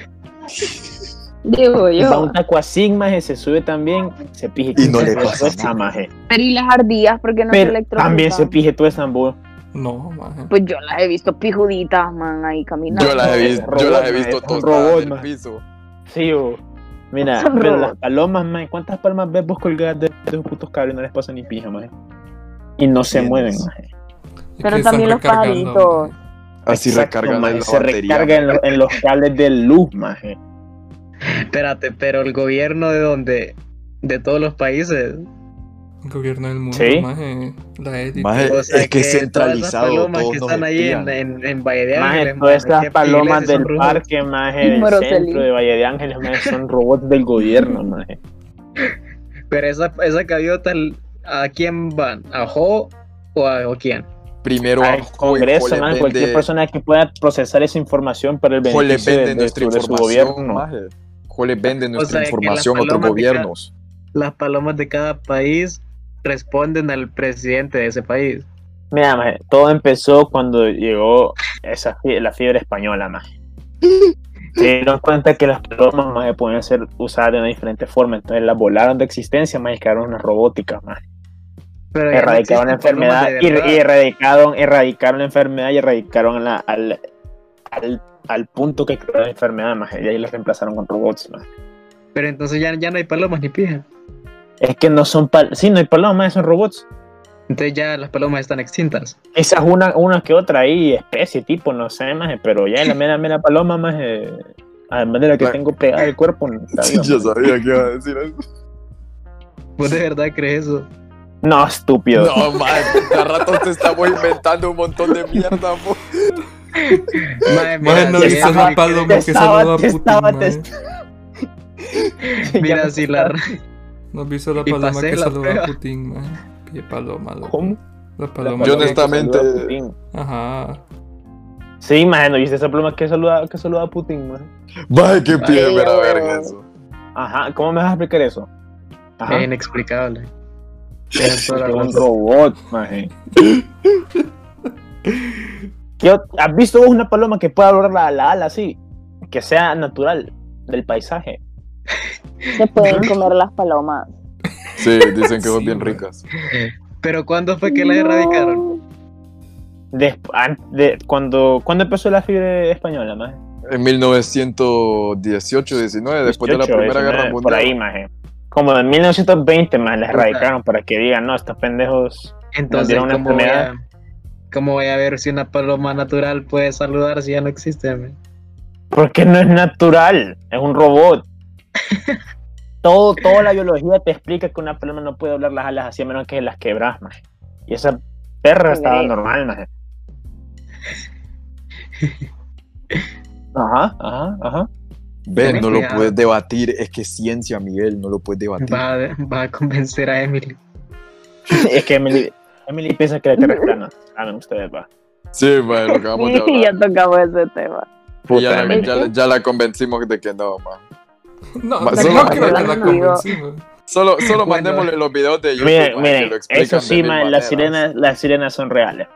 digo Va yo. un taco así, maje, se sube también, se pije Y no le se pasa esa, maje. Pero y las ardillas, porque no se Pero electrocutan? también se pije toda esa vos. No, maje. Pues yo las he visto pijuditas, man, ahí caminando. Yo las he, visto, robot, yo las he visto tostadas robot, en el piso. Sí, o. Mira, Son pero robots. las palomas, maje, ¿cuántas palmas ves vos colgadas de, de esos putos cables? No les pasa ni pija, maje. Y no se mueven, maje. Pero también los pajaritos. Así Exacto, recargan maje, la Se batería. recarga en, lo- en los cables de luz, maje. Espérate, pero el gobierno de donde, de todos los países, El gobierno del mundo, Sí. maje. La élite. Maje, o sea, es que es todas esas centralizado, palomas todos que están ahí en, en, en Valle de Maje, Ángeles, todas estas palomas del parque, maje, del centro de Valle de Ángeles, maje, son robots del gobierno, maje. Pero esa, esa gaviota, ¿a quién van? ¿A Jo o a o quién? Primero Al Congreso, Jo le maje, cualquier persona que pueda procesar esa información para el beneficio de, de nuestra de su gobierno. le vende nuestra sea, que información a las otros palomas de cada- gobiernos. Las palomas de cada país responden al presidente de ese país. Mira, maje, todo empezó cuando llegó esa fie- la fiebre española, maje. Se dieron cuenta que las palomas, maje, pueden ser usadas de una diferente forma, entonces las volaron de existencia, maje, y crearon unas robóticas, maje. Pero no erradicaron la enfermedad palomas y, erradicaron, erradicaron la enfermedad y erradicaron la, al, al, al punto que creó la enfermedad, maje, y ahí las reemplazaron con robots, maje. Pero entonces ya, ya no hay palomas ni pija. Es que no son pal sí, no hay palomas, son robots. Entonces ya las palomas están extintas. Esa es una, una que otra ahí, especie, tipo, no sé, maje, pero ya la mera, mera paloma, maje, además de la que La- tengo pegada al cuerpo, no yo sabía que iba a decir eso. ¿Vos de verdad crees eso? No, estúpido. No, man, cada rato te estamos inventando un montón de mierda, po. No si viste eso la que- saluda a Putin, estaba- maje. te- Mira, si la, ¿No has visto la paloma que saluda a. Putin, maje? Pie paloma, loco. ¿Cómo? La paloma. Yo honestamente- saluda a Putin. Ajá. Sí, imagino, ¿viste esa pluma que saluda, que saluda a Putin, maje? Vaya, qué pie, Ay, mera oh. verga eso. Ajá, ¿cómo me vas a explicar eso? Ajá. es inexplicable. Que un robot, maje. ¿Qué ot- ¿Has visto vos una paloma que pueda doblar la, la ala así? Que sea natural del paisaje. Se pueden comer las palomas. Sí, dicen que son Sí, bien ricas. Pero ¿cuándo fue que la erradicaron? Desp- an- de- cuando, ¿Cuándo empezó la fiebre española, maje? En 1918, 19, después de la 18, Primera 19, Guerra Por ahí, Mundial. maje. Como en 1920, más Puta. erradicaron para que digan, no, estos pendejos. Entonces, dieron una ¿cómo voy, a, enfermedad. ¿cómo voy a ver si una paloma natural puede saludar si ya no existe? men? Porque no es natural, es un robot. Todo, toda la biología te explica que una paloma no puede doblar las alas así a menos que las quebras, maje. Y esa perra estaba normal, maje. Ajá, ajá, ajá. Ve, Ten no lo puedes debatir, es que es ciencia, Miguel, no lo puedes debatir. Va, a- va a convencer a Emily. Es que Emily, Emily piensa que la Tierra es plana. Saben ustedes, va. Sí, lo acabamos de Sí, ya hablar. tocamos ese tema. Y Puta, ya, la, ya, ya la convencimos de que no, man. No, Ma- no, solo- no creo que la convencimos. Solo, solo Bueno. mandémosle los videos de YouTube. Miren, man, que miren, eso de sí, man, las sirenas, las sirenas son reales.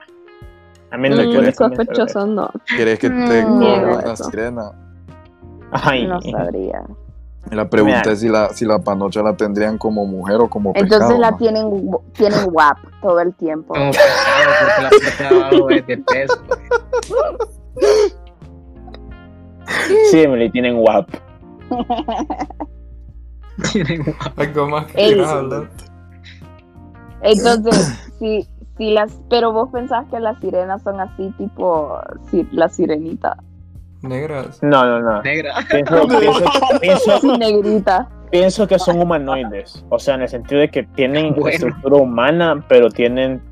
A mí no me Mm, de eso. sospechoso no. ¿Quieres que te Mm, corra niego una eso. sirena? Ay, No sabría. La pregunta Mira. es si la, si la panocha la tendrían como mujer o como Entonces pescado. la man. tienen, tienen WAP todo el tiempo. Como pescado, porque la es de pez. sí, Emily, tienen WAP. Tienen Algo más que Ey. Entonces, si, si las, pero vos pensás que las sirenas son así, tipo si- la sirenita, Negras. No, no, no. negra. Pienso, pienso, pienso, así negrita. pienso que son humanoides. O sea, en el sentido de que tienen Bueno. estructura humana, pero tienen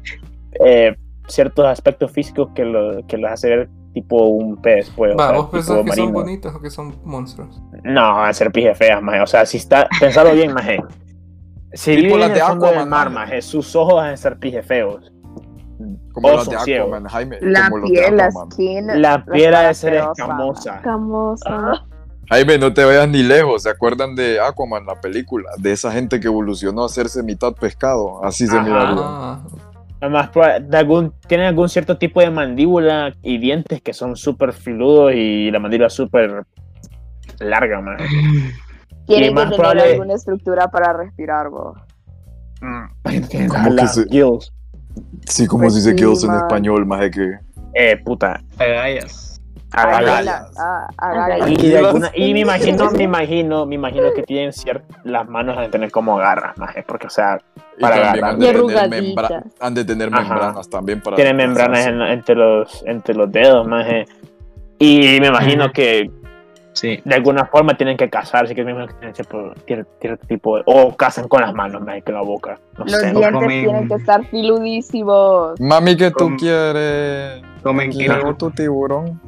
eh, ciertos aspectos físicos que, lo, que los hace ver tipo un pez, pues. o Va, sea, ¿vos pensás que son bonitos o que son monstruos? No, van a ser pije feas, maje. O sea, si está. Pensalo bien, maje. Si Tipo viven las en de el fondo del Aquaman, mar, maje. sus ojos van a ser pije feos. Como o los son de. Aquaman, Jaime. La como piel, la Aquaman. skin. La piel ha de ser asquerosa. escamosa. Camosa. Jaime, no te vayas ni lejos. ¿Se acuerdan de Aquaman, la película? De esa gente que evolucionó a hacerse mitad pescado. Así se miraría. Ah, Además, de algún, tienen algún cierto tipo de mandíbula y dientes que son súper filudos y la mandíbula súper larga, maje. Tienen Y más que tener probable- alguna estructura para respirar, vos. ¿Cómo que Las se- gills. Sí, como Pues si se quedó en español, más de que. Eh, puta. Agallas. agallas. Agala- ah, agallas. Y, alguna- y me imagino, me imagino, me imagino que tienen cier- las manos han de tener como garras, maje, porque o sea, Y Para también agarrar. han de, Y tener membra- han de tener Ajá. membranas también para. tienen membranas en- entre los entre los dedos, maje. Y me imagino que Sí. de alguna forma tienen que casarse, que me imagino que tienen cierto, cierto tipo de, o cazan con las manos, maje, con la boca. No Los sé. dientes comen- tienen que estar filudísimos. Mami, que tú Com- quieres? Comen Quiero tu tiburón.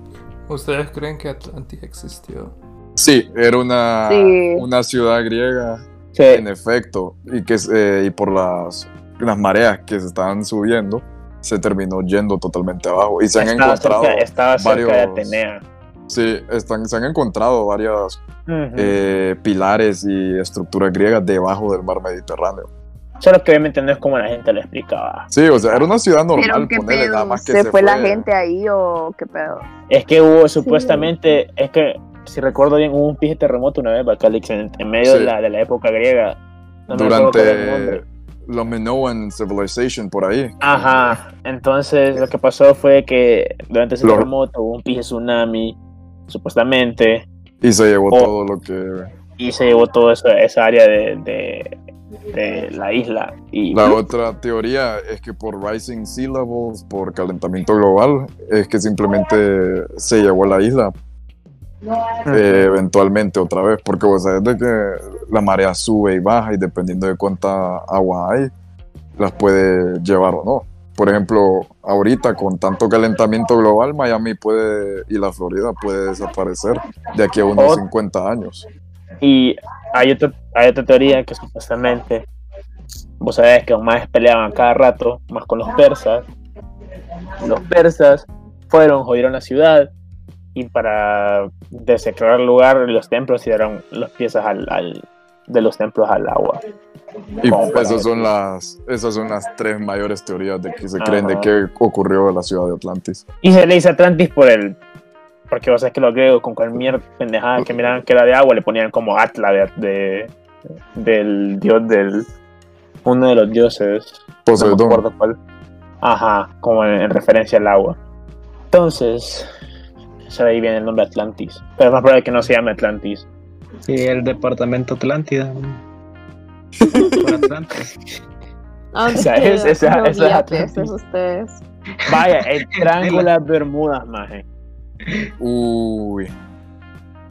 ¿Ustedes creen que Atlantis existió? Sí, era una, Sí. una ciudad griega, Sí. en efecto, y que eh, y por las, las mareas que se estaban subiendo, se terminó yendo totalmente abajo. Y se han estaba encontrado cerca, estaba cerca de Atenea. Sí, están, se han encontrado varias Ujú. eh, pilares y estructuras griegas debajo del mar Mediterráneo. Solo que obviamente no es como la gente lo explicaba. Sí, o sea, era una ciudad normal, Pero qué ponele, nada pedo, más que ¿se, fue, la gente ahí o qué pedo? Es que hubo supuestamente, es que si recuerdo bien, hubo un pije terremoto una vez, Bacalix, en, en medio Sí. de, la, de la época griega. No durante la Minoan Civilization, por ahí. Ajá, entonces lo que pasó fue que durante ese terremoto hubo un pije tsunami, supuestamente, Y se llevó todo lo que... y se llevó toda esa, esa área de, de, de la isla. Y La otra teoría es que por rising sea levels, por calentamiento global, es que simplemente se llevó a la isla eh, eventualmente otra vez, porque vos sabés de que la marea sube y baja y dependiendo de cuánta agua hay, las puede llevar o no. Por ejemplo, ahorita con tanto calentamiento global, Miami puede y la Florida puede desaparecer de aquí a unos O- 50 años. Y hay, otro, hay otra teoría que supuestamente, vos sabés que los más peleaban cada rato, más con los persas. Los persas fueron, jodieron la ciudad y para desecrar el lugar, los templos dieron los piezas al, al- de los templos al agua. Y esas son las esas son las tres mayores teorías de que se creen de que ocurrió en la ciudad de Atlantis. Y se le dice Atlantis por el. Porque vos sabés que los griegos, con cualquier pendejada que miraban que era de agua, le ponían como Atla de, de- del dios del. Uno de los dioses. No Poseidón. acuerdo cuál. Ajá, como en, en referencia al agua. Entonces, de ahí viene el nombre Atlantis. Pero es más probable que no se llame Atlantis. Sí, el departamento Atlántida. Por Atlantis. ¿A dónde Esa queda? es- esa- esa es Atlantis. ustedes. Vaya, el Triángulo de las Bermudas, maje. Uy, Qué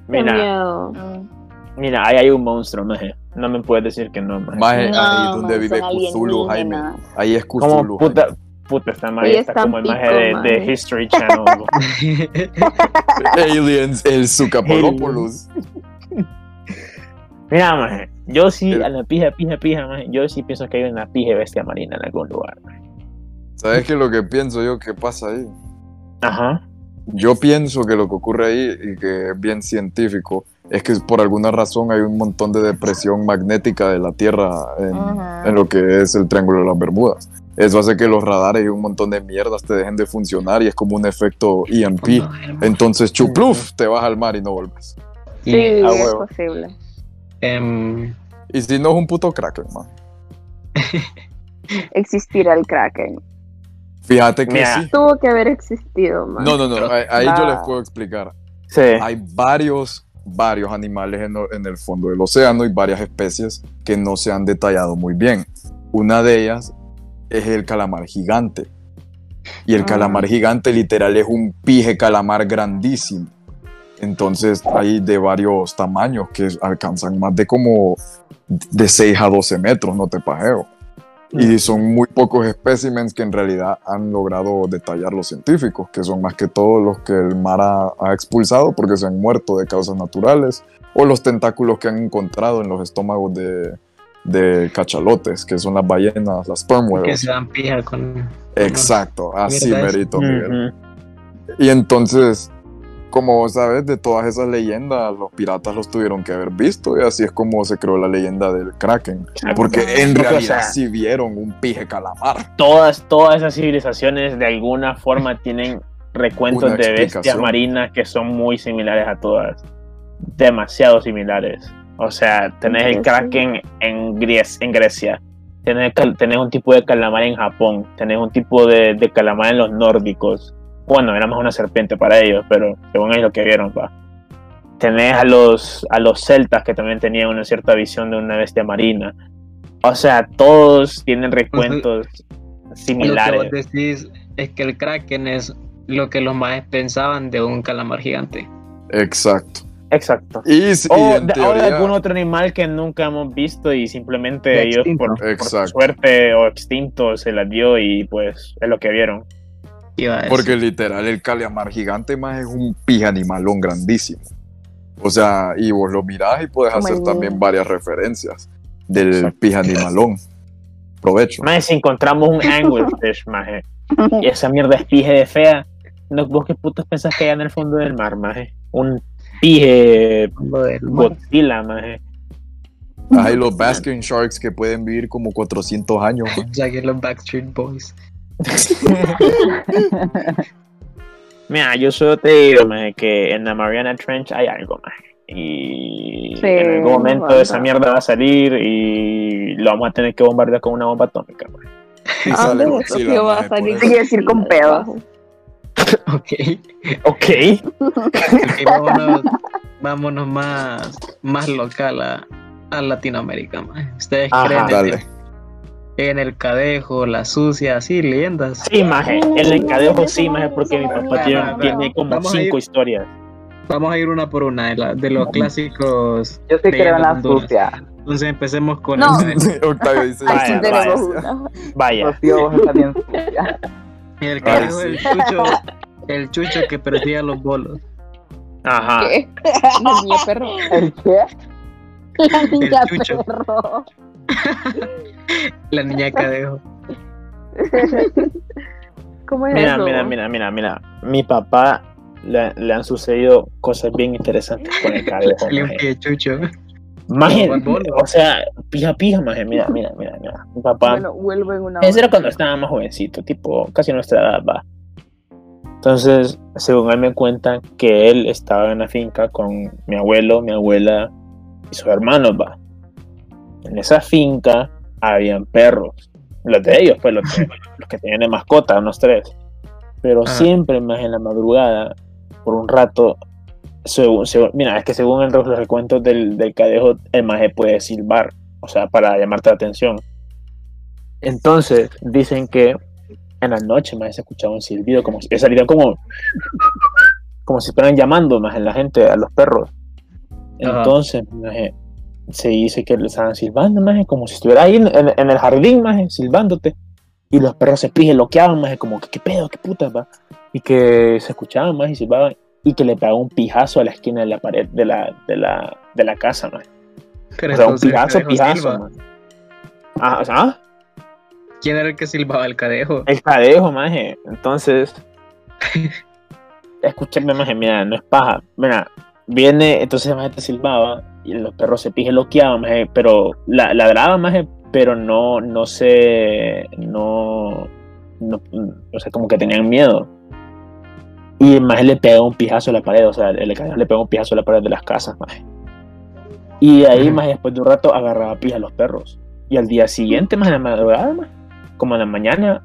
Mira, miedo. mira, ahí hay un monstruo, maje. No me puedes decir que no, maje. más ahí No, donde vive Cthulhu, Jaime. Ahí es Como Cthulhu. puta. Puta, esta Ella está está como pico, de, de maje. History Channel. Aliens, el Zucapolopoulos. Mira, maje, yo sí, Pero- a la pija, pija, pija, maje, yo sí pienso que hay una pija bestia marina en algún lugar. maje. ¿Sabes qué es lo que pienso yo que pasa ahí? Ajá. Yo pienso que lo que ocurre ahí, y que es bien científico, es que por alguna razón hay un montón de depresión magnética de la Tierra en, en lo que es el Triángulo de las Bermudas. Eso hace que los radares y un montón de mierdas te dejen de funcionar y es como un efecto EMP. Entonces, chupluf, te vas al mar y no vuelves. Sí, Y, a es posible. Em, Y si no es un puto kraken, man. Existirá el Kraken. Fíjate que Mira. sí. Tuvo que haber existido, man. No, no, no. Ahí, ahí yo les puedo explicar. Sí. Hay varios, varios animales en, el fondo del océano y varias especies que no se han detallado muy bien. Una de ellas es el calamar gigante. Y el Ah. calamar gigante literal es un pije calamar grandísimo. Entonces hay de varios tamaños que alcanzan más de como de 6 a 12 metros, no te pajeo. Y son muy pocos especímenes que en realidad han logrado detallar los científicos, que son más que todo los que el mar ha, ha expulsado porque se han muerto de causas naturales, o los tentáculos que han encontrado en los estómagos de, de cachalotes, que son las ballenas, las sperm que whales. se dan pija con. Exacto, así merito, Miguel. Ujú. Y entonces, como sabes, de todas esas leyendas, los piratas los tuvieron que haber visto, y así es como se creó la leyenda del Kraken. Porque en o realidad sea, sí vieron un pije calamar. todas, todas esas civilizaciones de alguna forma tienen recuentos de bestias marinas que son muy similares a todas. Demasiado similares. O sea, tenés el kraken en, Gries- en Grecia. Tenés, tenés un tipo de calamar en Japón. Tenés un tipo de, de calamar en los nórdicos. Bueno, era más una serpiente para ellos, pero según ellos lo que vieron, va. Tenés a los, a los celtas que también tenían una cierta visión de una bestia marina. O sea, todos tienen recuentos Lo que similares. vos decís es que el Kraken es lo que los más pensaban de un calamar gigante. Exacto. Exacto. Y, y O en de, o de teoría, algún otro animal que nunca hemos visto y simplemente ellos por, por suerte o extinto se las dio y pues es lo que vieron. Iba a decir. porque literal el calamar gigante más es un pije animalón grandísimo. O sea, y vos lo mirás y puedes hacer también varias referencias del Exacto. pije animalón. Provecho. Más si encontramos un anglerfish, maje, y esa mierda es pije de fea, ¿no, ¿vos qué putos pensás que hay en el fondo del mar, maje? Un pije. Godzilla, maje. Hay los Baskin Sharks que pueden vivir como 400 años. que los Backstreet Boys. Mira, yo solo te digo, que en la Mariana Trench hay algo, maje. Y Sí, en algún momento bueno. esa mierda va a salir y lo vamos a tener que bombardear con una bomba atómica, maje. Y Ah, sale Godzilla, va a salir. decir con pedos. Ok. Ok. Vámonos, vámonos más, más local a, a Latinoamérica. ma. ¿Ustedes Ajá. creen en Dale. En el cadejo, la sucia, así, leyendas? Sí, maje. El encadejo sí, maje, porque mi papá tiene, como ir- cinco historias. Vamos a ir una por una de, la- de los clásicos. Yo sí creo en la Honduras. sucia. Entonces empecemos con No. el, Octavio dice. Vaya, Aquí "Sí, vaya. tenemos gracias". una. Vaya. Rocío, vos estás bien sucia. el cadejo sí. del chucho, el chucho que perdía los bolos. Ajá. ¿Qué? La niña perro. ¿El qué? La niña chucho. perro. La niña cadejo. ¿Cómo es Mira, eso? mira, mira, mira, mira. Mi papá le, le han sucedido cosas bien interesantes con el cadejo, maje. pie chucho. Maje, o sea, pija, pija, maje. Mira, mira, mira, mira. Mi papá. Bueno, vuelvo en una Ese era cuando estaba más jovencito, tipo, casi nuestra edad, va. Entonces, según él me cuenta que él estaba en la finca con mi abuelo, mi abuela y sus hermanos, va. En esa finca habían perros. Los de ellos, pues, los que, los que tenían de mascota, unos tres. Pero Ajá. siempre más en la madrugada, por un rato, según, según- mira, es que según el- los recuentos del, del cadejo, el maje puede silbar, o sea, para llamarte la atención. Entonces, dicen que en la noche más se escuchaba un silbido, como si salían como, como si estuvieran llamando más en la gente, a los perros. Entonces, maje, se dice que le estaban silbando, maje, como si estuviera ahí en, en- en el jardín, maje, silbándote. Y los perros se pije, loqueaban más, como que qué pedo, qué puta, va. Y que se escuchaban más y silbaban. Y que le pegaba un pijazo a la esquina de la pared de la, de la, de la casa. Pero O sea, un pijazo, ¿el cadejo pijazo. Ah, o sea, ah, ¿Quién era el que silbaba el cadejo? el cadejo, maje. Entonces, escúchame, maje, mira, no es paja. Mira, viene, entonces maje te silbaba y los perros se pije loqueaban, maje, pero la, ladraban, maje, pero no, no se, no, no, o sea, como que tenían miedo. Y maje le pegó un pijazo a la pared, o sea, el cadejo le pegó un pijazo a la pared de las casas, maje. Y ahí, maje, después de un rato, agarraba pija a los perros. Y al día siguiente, más en la madrugada, maje, como en la mañana,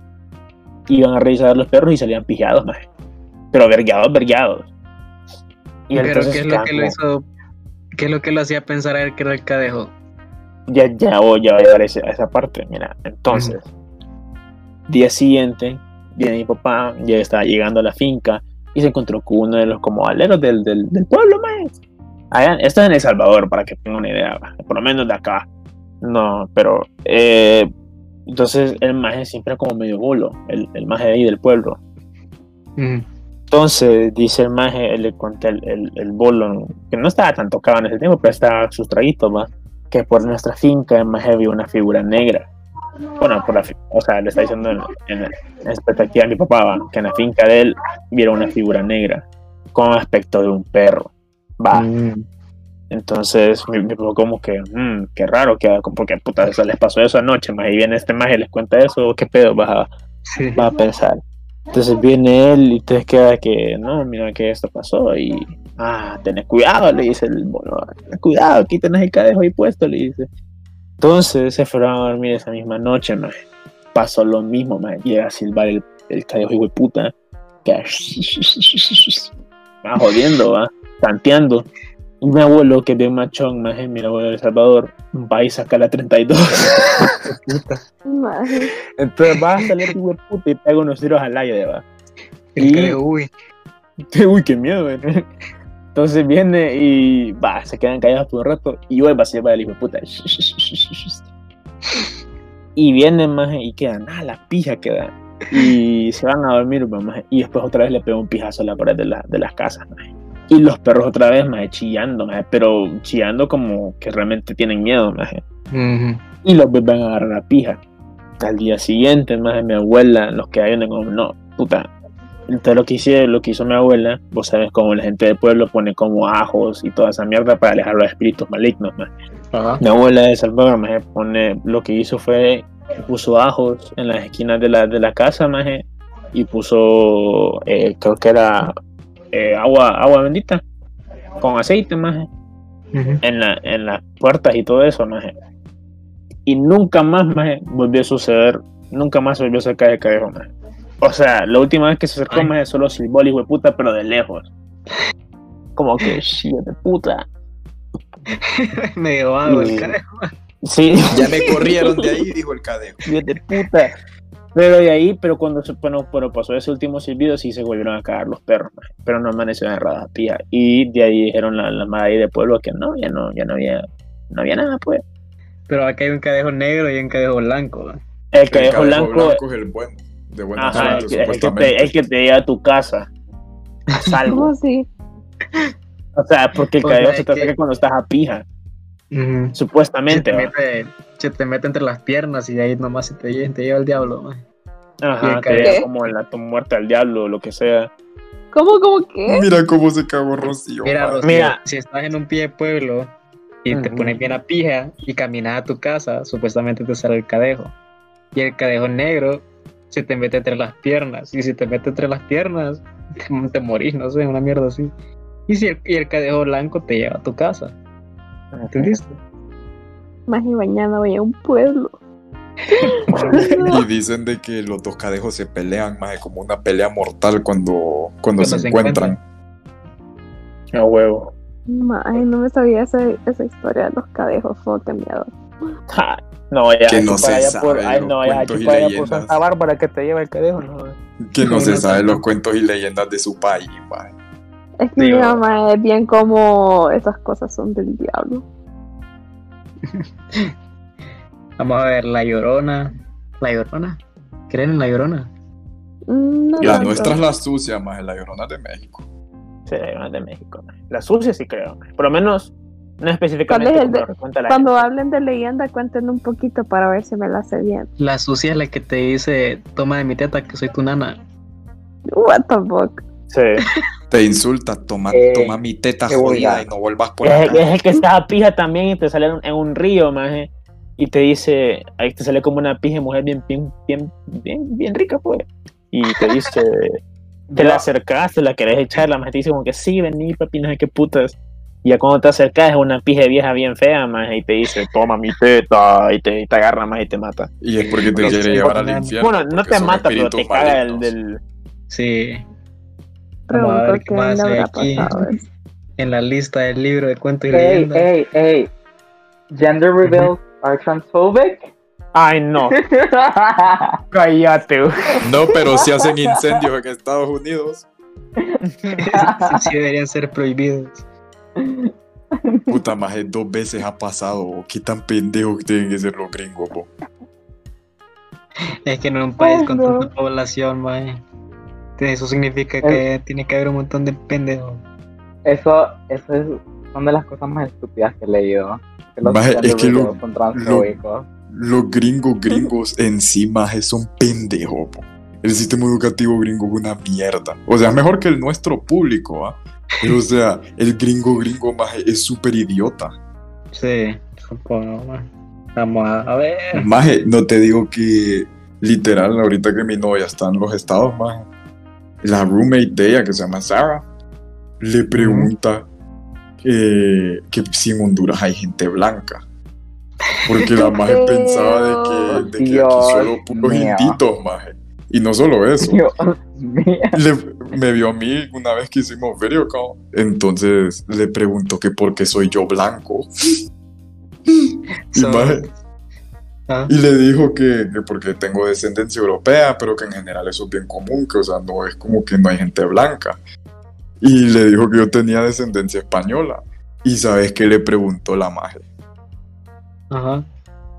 iban a revisar los perros y salían pijados, maje. Pero vergueados, vergueados. Y Pero entonces ¿qué es lo que lo hizo? ¿Qué es lo que lo hacía pensar a él que era el cadejo? ya, ya voy ya voy a llegar a, esa parte. Mira, entonces, día siguiente, viene mi papá, ya estaba llegando a la finca y se encontró con uno de los como aleros del, del, del pueblo. Allá, esto es en El Salvador, para que tengan una idea, por lo menos de acá. No, pero eh, entonces el maje siempre como medio bulo, el, el maje de ahí del pueblo. Entonces, dice el maje, él le conté el, el, el bolo, que no estaba tan tocado en ese tiempo, pero estaba sus traguitos, va. Que por nuestra finca el maje vio una figura negra. Bueno, por la, o sea, le está diciendo en, en, en expectativa a mi papá, va, que en la finca de él viera una figura negra con aspecto de un perro. Va. Mm. Entonces, mi, mi papá como que, "Mm, qué raro, que, porque puta, eso les pasó eso anoche, más y viene este maje y les cuenta eso, qué pedo, vas a, Sí. va a pensar. Entonces viene él y te queda que, no, mira que esto pasó y, ah, tenés cuidado, le dice el mono, cuidado, aquí tenés el cadejo ahí puesto, le dice. Entonces se fueron a dormir esa misma noche, maje. Pasó lo mismo, maje. Llega a silbar el, el cadejo hijo de puta, que va jodiendo, va, tanteando. Y mi abuelo, que es bien machón, maje, mi abuelo de El Salvador, va y saca la 32. Maje. Entonces va a salir hijo de puta y pega unos tiros al aire, va. El Y- cadejo, uy. Uy, qué miedo, güey. Entonces viene y va, se quedan callados por un rato y vuelve a se va el hijo de puta. Y viene más y quedan, ah, la pija queda. Y se van a dormir, maje, y después otra vez le pega un pijazo a la pared de, la- de las casas. maje. Y los perros otra vez, más chillando, maje, pero chillando como que realmente tienen miedo. maje. Ujú. Y los vuelven a agarrar la pija. Al día siguiente, más mi abuela, los que hay, como, no, puta. Entonces lo que, hice, lo que hizo mi abuela, vos sabes, como la gente del pueblo pone como ajos y toda esa mierda para alejar los espíritus malignos. maje. Mi abuela de Salvador, maje, pone, lo que hizo fue, puso ajos en las esquinas de la, de la casa, maje, y puso, eh, creo que era eh, agua, agua bendita, con aceite, maje Ujú. en, la, en las puertas y todo eso, maje. Y nunca más, maje, volvió a suceder, nunca más se volvió a acercar el cadejo, maje. O sea, la última vez que se acercó, Ay. maje, solo silbó el puta, pero de lejos. Como que, shit de puta. Medio vago el Y- cadejo. Sí, Ya me corrieron de ahí, dijo el cadejo. hijo de puta. Pero de ahí, pero cuando se, bueno, pero pasó ese último silbido, sí se volvieron a cagar los perros, maje. pero no amanecieron en pía Y de ahí dijeron la, la madre de pueblo que no, ya no, ya no había, no había nada, pues. Pero acá hay un cadejo negro y un cadejo blanco. ¿va? El cadejo blanco, es el bueno, de buena Ajá, suerte, que, el que te, el que te lleva a tu casa a salvo. ¿Cómo así? O sea, porque el O sea, cadejo se te que- cuando estás a pija, Ujú. Se supuestamente. mete, se te mete entre las piernas y de ahí nomás se te, te lleva el diablo. y Ajá, te lleva como en la muerte al diablo o lo que sea. ¿Cómo, cómo qué? Mira cómo se cagó Rocío. Mira, man. Rocío, Mira. si estás en un pie de pueblo y te Ujú. pones bien a pija y caminas a tu casa, supuestamente te sale el cadejo. Y el cadejo negro se te mete entre las piernas. Y si te mete entre las piernas, te, te morís, no sé, una mierda así. Y, si el, y el cadejo blanco te lleva a tu casa. ¿Entendiste? Más y mañana voy a un pueblo. Y dicen de que los dos cadejos se pelean más como una pelea mortal cuando, cuando, se, se encuentran. A huevo. Ay, no me sabía esa, esa historia de los cadejos. Qué miedo. Ja, No, ya, Que no se allá por, sabe ay, no, ya, y allá por. Santa Bárbara que te lleva el cadejo, no. Que no se sabe los cuentos y leyendas de su país. man. Es que Digo- mi mamá es bien como esas cosas son del diablo. Vamos a ver, la llorona. La llorona. ¿Creen en la llorona? No La nuestra es la sucia, más la llorona de México. Sí, una de México. La sucia sí creo. Por lo menos, no específicamente ¿Cuál es el como de- lo cuenta la Cuando gente. hablen de leyenda, cuenten un poquito para ver si me la sé bien. La sucia es la que te dice, toma de mi teta que soy tu nana. What the fuck. Sí. Te insulta, toma, Eh, toma mi teta jodida y no vuelvas por Es, acá. es el que está pija también y te sale en, en un río, maje. Y te dice, ahí te sale como una pija de mujer bien, bien, bien, bien, bien rica, pues. Y te dice, te la acercas, te la querés echar, la maje te dice como que sí, vení, papi, no sé qué putas. Y ya cuando te acercas es una pija vieja bien fea, maje, y te dice, toma mi teta, y te, y te agarra más y te mata. Y es porque te quiere llevar al infierno. bueno, no te mata, pero te caga el del... Sí. Vamos a Pregunto ver qué más le hay habrá aquí. pasado. En la lista del libro de cuentos y Hey, leyendas. hey, hey. Gender reveals are transphobic? Ay, no, cállate. No, pero si hacen incendios en Estados Unidos. sí, sí deberían ser prohibidos. Puta maje, dos veces ha pasado. Qué tan pendejos que tienen que ser los gringos, po. Es que en un país con Bueno. tanta población, mae. Eso significa que tiene que haber un montón de pendejos. Eso, eso es son de las cosas más estúpidas que he leído. Que los Maje, es que lo- son transfóbicos. Los gringos gringos en sí, maje, son pendejos, po. El sistema educativo gringo es una mierda. O sea, mejor que el nuestro público, ¿ah? Pero, o sea, el gringo gringo, maje, es súper idiota. Sí, supongo, mae. Vamos a, a ver. Maje, no te digo que literal, ahorita que mi novia está en los estados, maje, la roommate de ella, que se llama Sarah, le pregunta que, que si en Honduras hay gente blanca. Porque la maje pensaba de que, de que aquí solo puros inditos, maje. Y no solo eso. Le- me vio a mí una vez que hicimos video call. Entonces le pregunto que por qué soy yo blanco. Y maje, Ah, y le dijo que, que porque tengo descendencia europea, pero que en general eso es bien común, que o sea, no es como que no hay gente blanca. Y le dijo que yo tenía descendencia española. Y sabes qué le preguntó la maje. Ajá.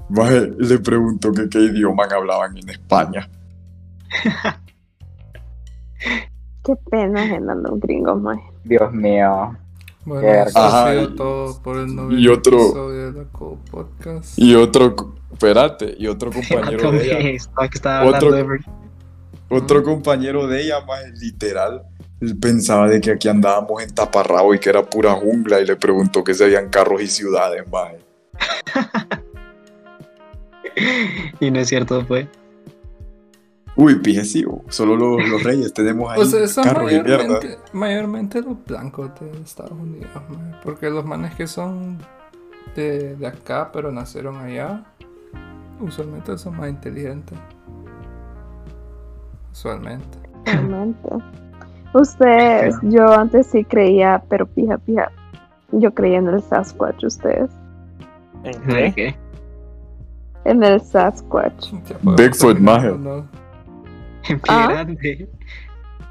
Maje le preguntó que qué idioma hablaban en España. Qué pena ajena los gringos, maje. Dios mío. Bueno, ha sido y- todo por el noveno y otro- episodio de la Podcast. Y otro, espérate, y otro compañero de ella, Otro- de otro compañero de ella, maje, literal, él pensaba de que aquí andábamos en taparrabo y que era pura jungla y le preguntó que se habían carros y ciudades, maje. Y no es cierto, pues. Uy, pije sí, solo los, los reyes tenemos ahí O sea, son carros y mierda. mayormente, los blancos de Estados Unidos, porque los manes que son de, de acá pero nacieron allá, usualmente son más inteligentes. Usualmente. Realmente. Ustedes, yo antes sí creía, pero pija, pija. Yo creía en el Sasquatch, ustedes. ¿En ¿De qué? En el Sasquatch. Bigfoot, maje. En pie Ah. grande.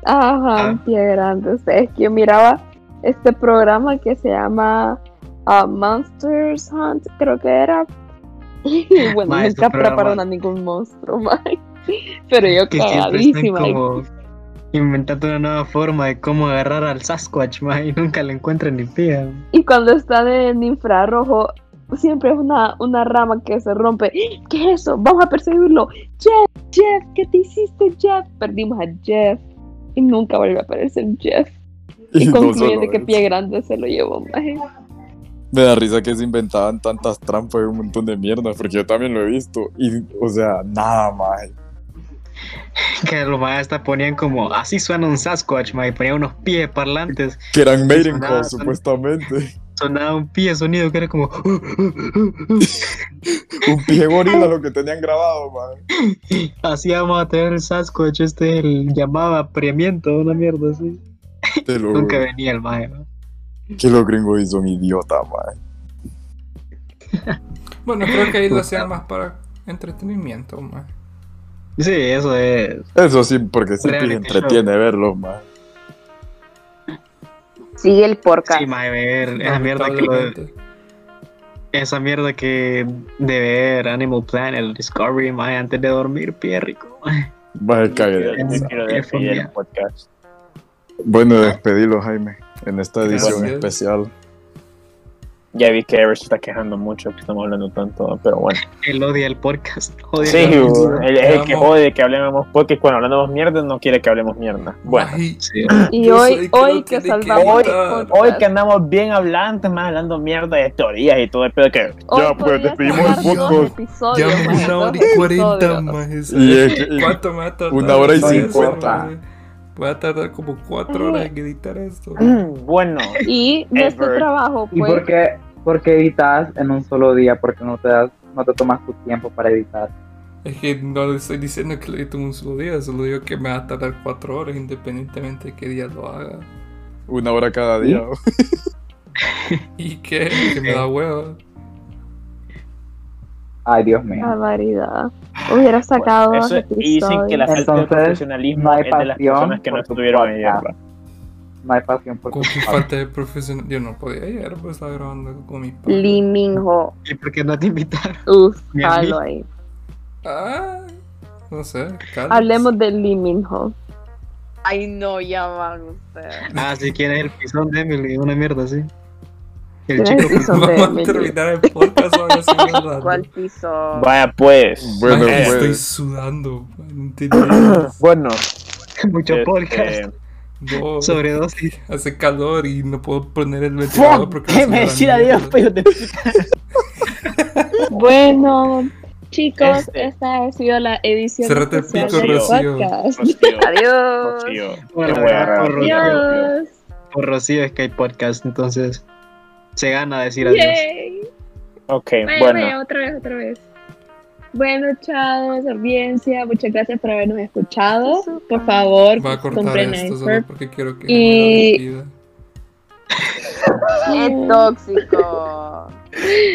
Ajá, Ah. en pie grande. Ustedes, que yo miraba este programa que se llama ah, Monsters Hunt, creo que era. Y bueno, Ma, nunca prepararon a ningún monstruo, ma. Pero yo Que cagadísima. como inventando una nueva forma de cómo agarrar al Sasquatch, mae, y nunca lo encuentran ni pía. Y cuando están en infrarrojo, siempre es una, una rama que se rompe. ¿Qué es eso? Vamos a perseguirlo. Jeff, Jeff, ¿qué te hiciste, Jeff? Perdimos a Jeff. Y nunca vuelve a aparecer Jeff. Y, concluyen solo de que pie grande se lo llevó, maje. Me da risa que se inventaban tantas trampas y un montón de mierda, porque yo también lo he visto. Y, o sea, nada más. Que los más hasta ponían como, así suena un Sasquatch, mae, y ponían unos pies parlantes. Que eran son- supuestamente. Sonaba un pie sonido que era como. Un pie gorila lo que tenían grabado, man. Así vamos a tener el Sasquatch, este el llamado apremiento, una mierda así. Te lo Nunca venía el mae, ¿no? Que los gringos son idiotas, man. Bueno, creo que ahí lo hacían más para entretenimiento, mae. Sí, eso es. Eso sí, porque te entretiene verlos, man. Sigue el podcast. Sí, ver esa mierda que lo, Lamentablemente. Esa mierda que de ver Animal Planet, Discovery, antes de dormir, pie rico. mae. Va a caer. Bueno, despedilo, Jaime, en esta edición Gracias. especial. Ya vi que Ever se está quejando mucho que estamos hablando tanto, pero bueno. Él odia el podcast. Odia Sí, el uh, él es el que jode que hablemos podcast cuando hablamos mierda no quiere que hablemos mierda. Bueno, Ay, Sí. Y Yo hoy, hoy que que salvamos podcast, hoy que andamos bien hablantes, más hablando mierda de teorías y todo el pedo que hoy Ya, pues, despedimos el podcast. maje, una hora y cuarenta más. ¿Cuánto tardar? Una hora y cincuenta. Voy a tardar como cuatro horas en editar esto. bueno, Y nuestro trabajo, ¿Y pues, por qué, por qué editas en un solo día? Porque no te das, no te tomas tu tiempo para editar. Es que no le estoy diciendo que lo edito en un solo día, solo digo que me va a tardar cuatro horas independientemente de qué día lo haga. Una hora cada día. Y que, que me da huevo. Ay, Dios mío. barbaridad. Hubiera sacado dos eso, y dicen que la falta de Entonces, profesionalismo no hay es de las pasión personas que no estuvieron podcast. ayer. No hay pasión por Con tu qué falta de profesional. Yo no podía ayer, pues estaba grabando con mi padre. Lee Minho. ¿Y por qué no te invitaron? Uf, jalo ahí. Ah, no sé. Carlos. Hablemos de Lee Minho. Ay, no, ya van ustedes. Ah, si quieres el pisón de Emily, una mierda así. El ¿Tienes chico pisón? de Vamos a terminar el podcast hablando. ¿Cuál piso? Vaya pues. Bueno, Maje, pues. Estoy sudando. no te. Bueno, mucho este, podcast. No, Sobredosis. hace calor y no puedo poner el ventilador porque que se me decir adiós, pues, de Bueno, chicos, Este. esta ha sido la edición Cerrate el pico, del Rocío. podcast. Rocío, Adiós. Rocío, Bueno, qué por Rocío. Adiós. Por Rocío es que hay podcast, entonces se gana decir adiós. Yay. Ok, Vaya, bueno. vaya, otra vez, otra vez. Bueno, chavos, audiencia, muchas gracias por habernos escuchado. Por favor, Va a cortar compren esto solo porque quiero que Y-. Qué tóxico.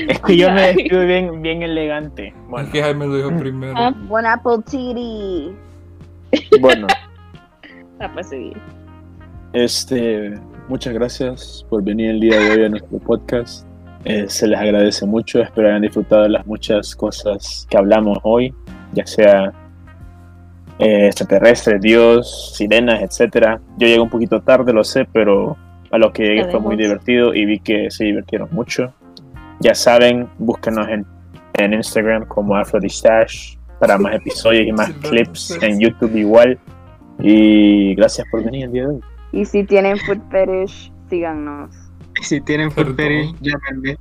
Es que yo me despido bien, bien elegante. Bueno, Es que Jaime lo dijo primero. Ah, Buen Apple TV. bueno. ah, pues sí. Este, muchas gracias por venir el día de hoy a nuestro podcast. Eh, se les agradece mucho. Espero hayan disfrutado de las muchas cosas que hablamos hoy, ya sea eh, extraterrestres, Dios, sirenas, etcétera. Yo llegué un poquito tarde, lo sé, pero a lo que llegué fue muy divertido y vi que se divirtieron mucho. Ya saben, búsquenos en, en Instagram como Aphroditash para más episodios y más clips en YouTube igual. Y gracias por venir el día de hoy. Y si tienen food fetish, síganos. Si tienen food fetish, llámenme.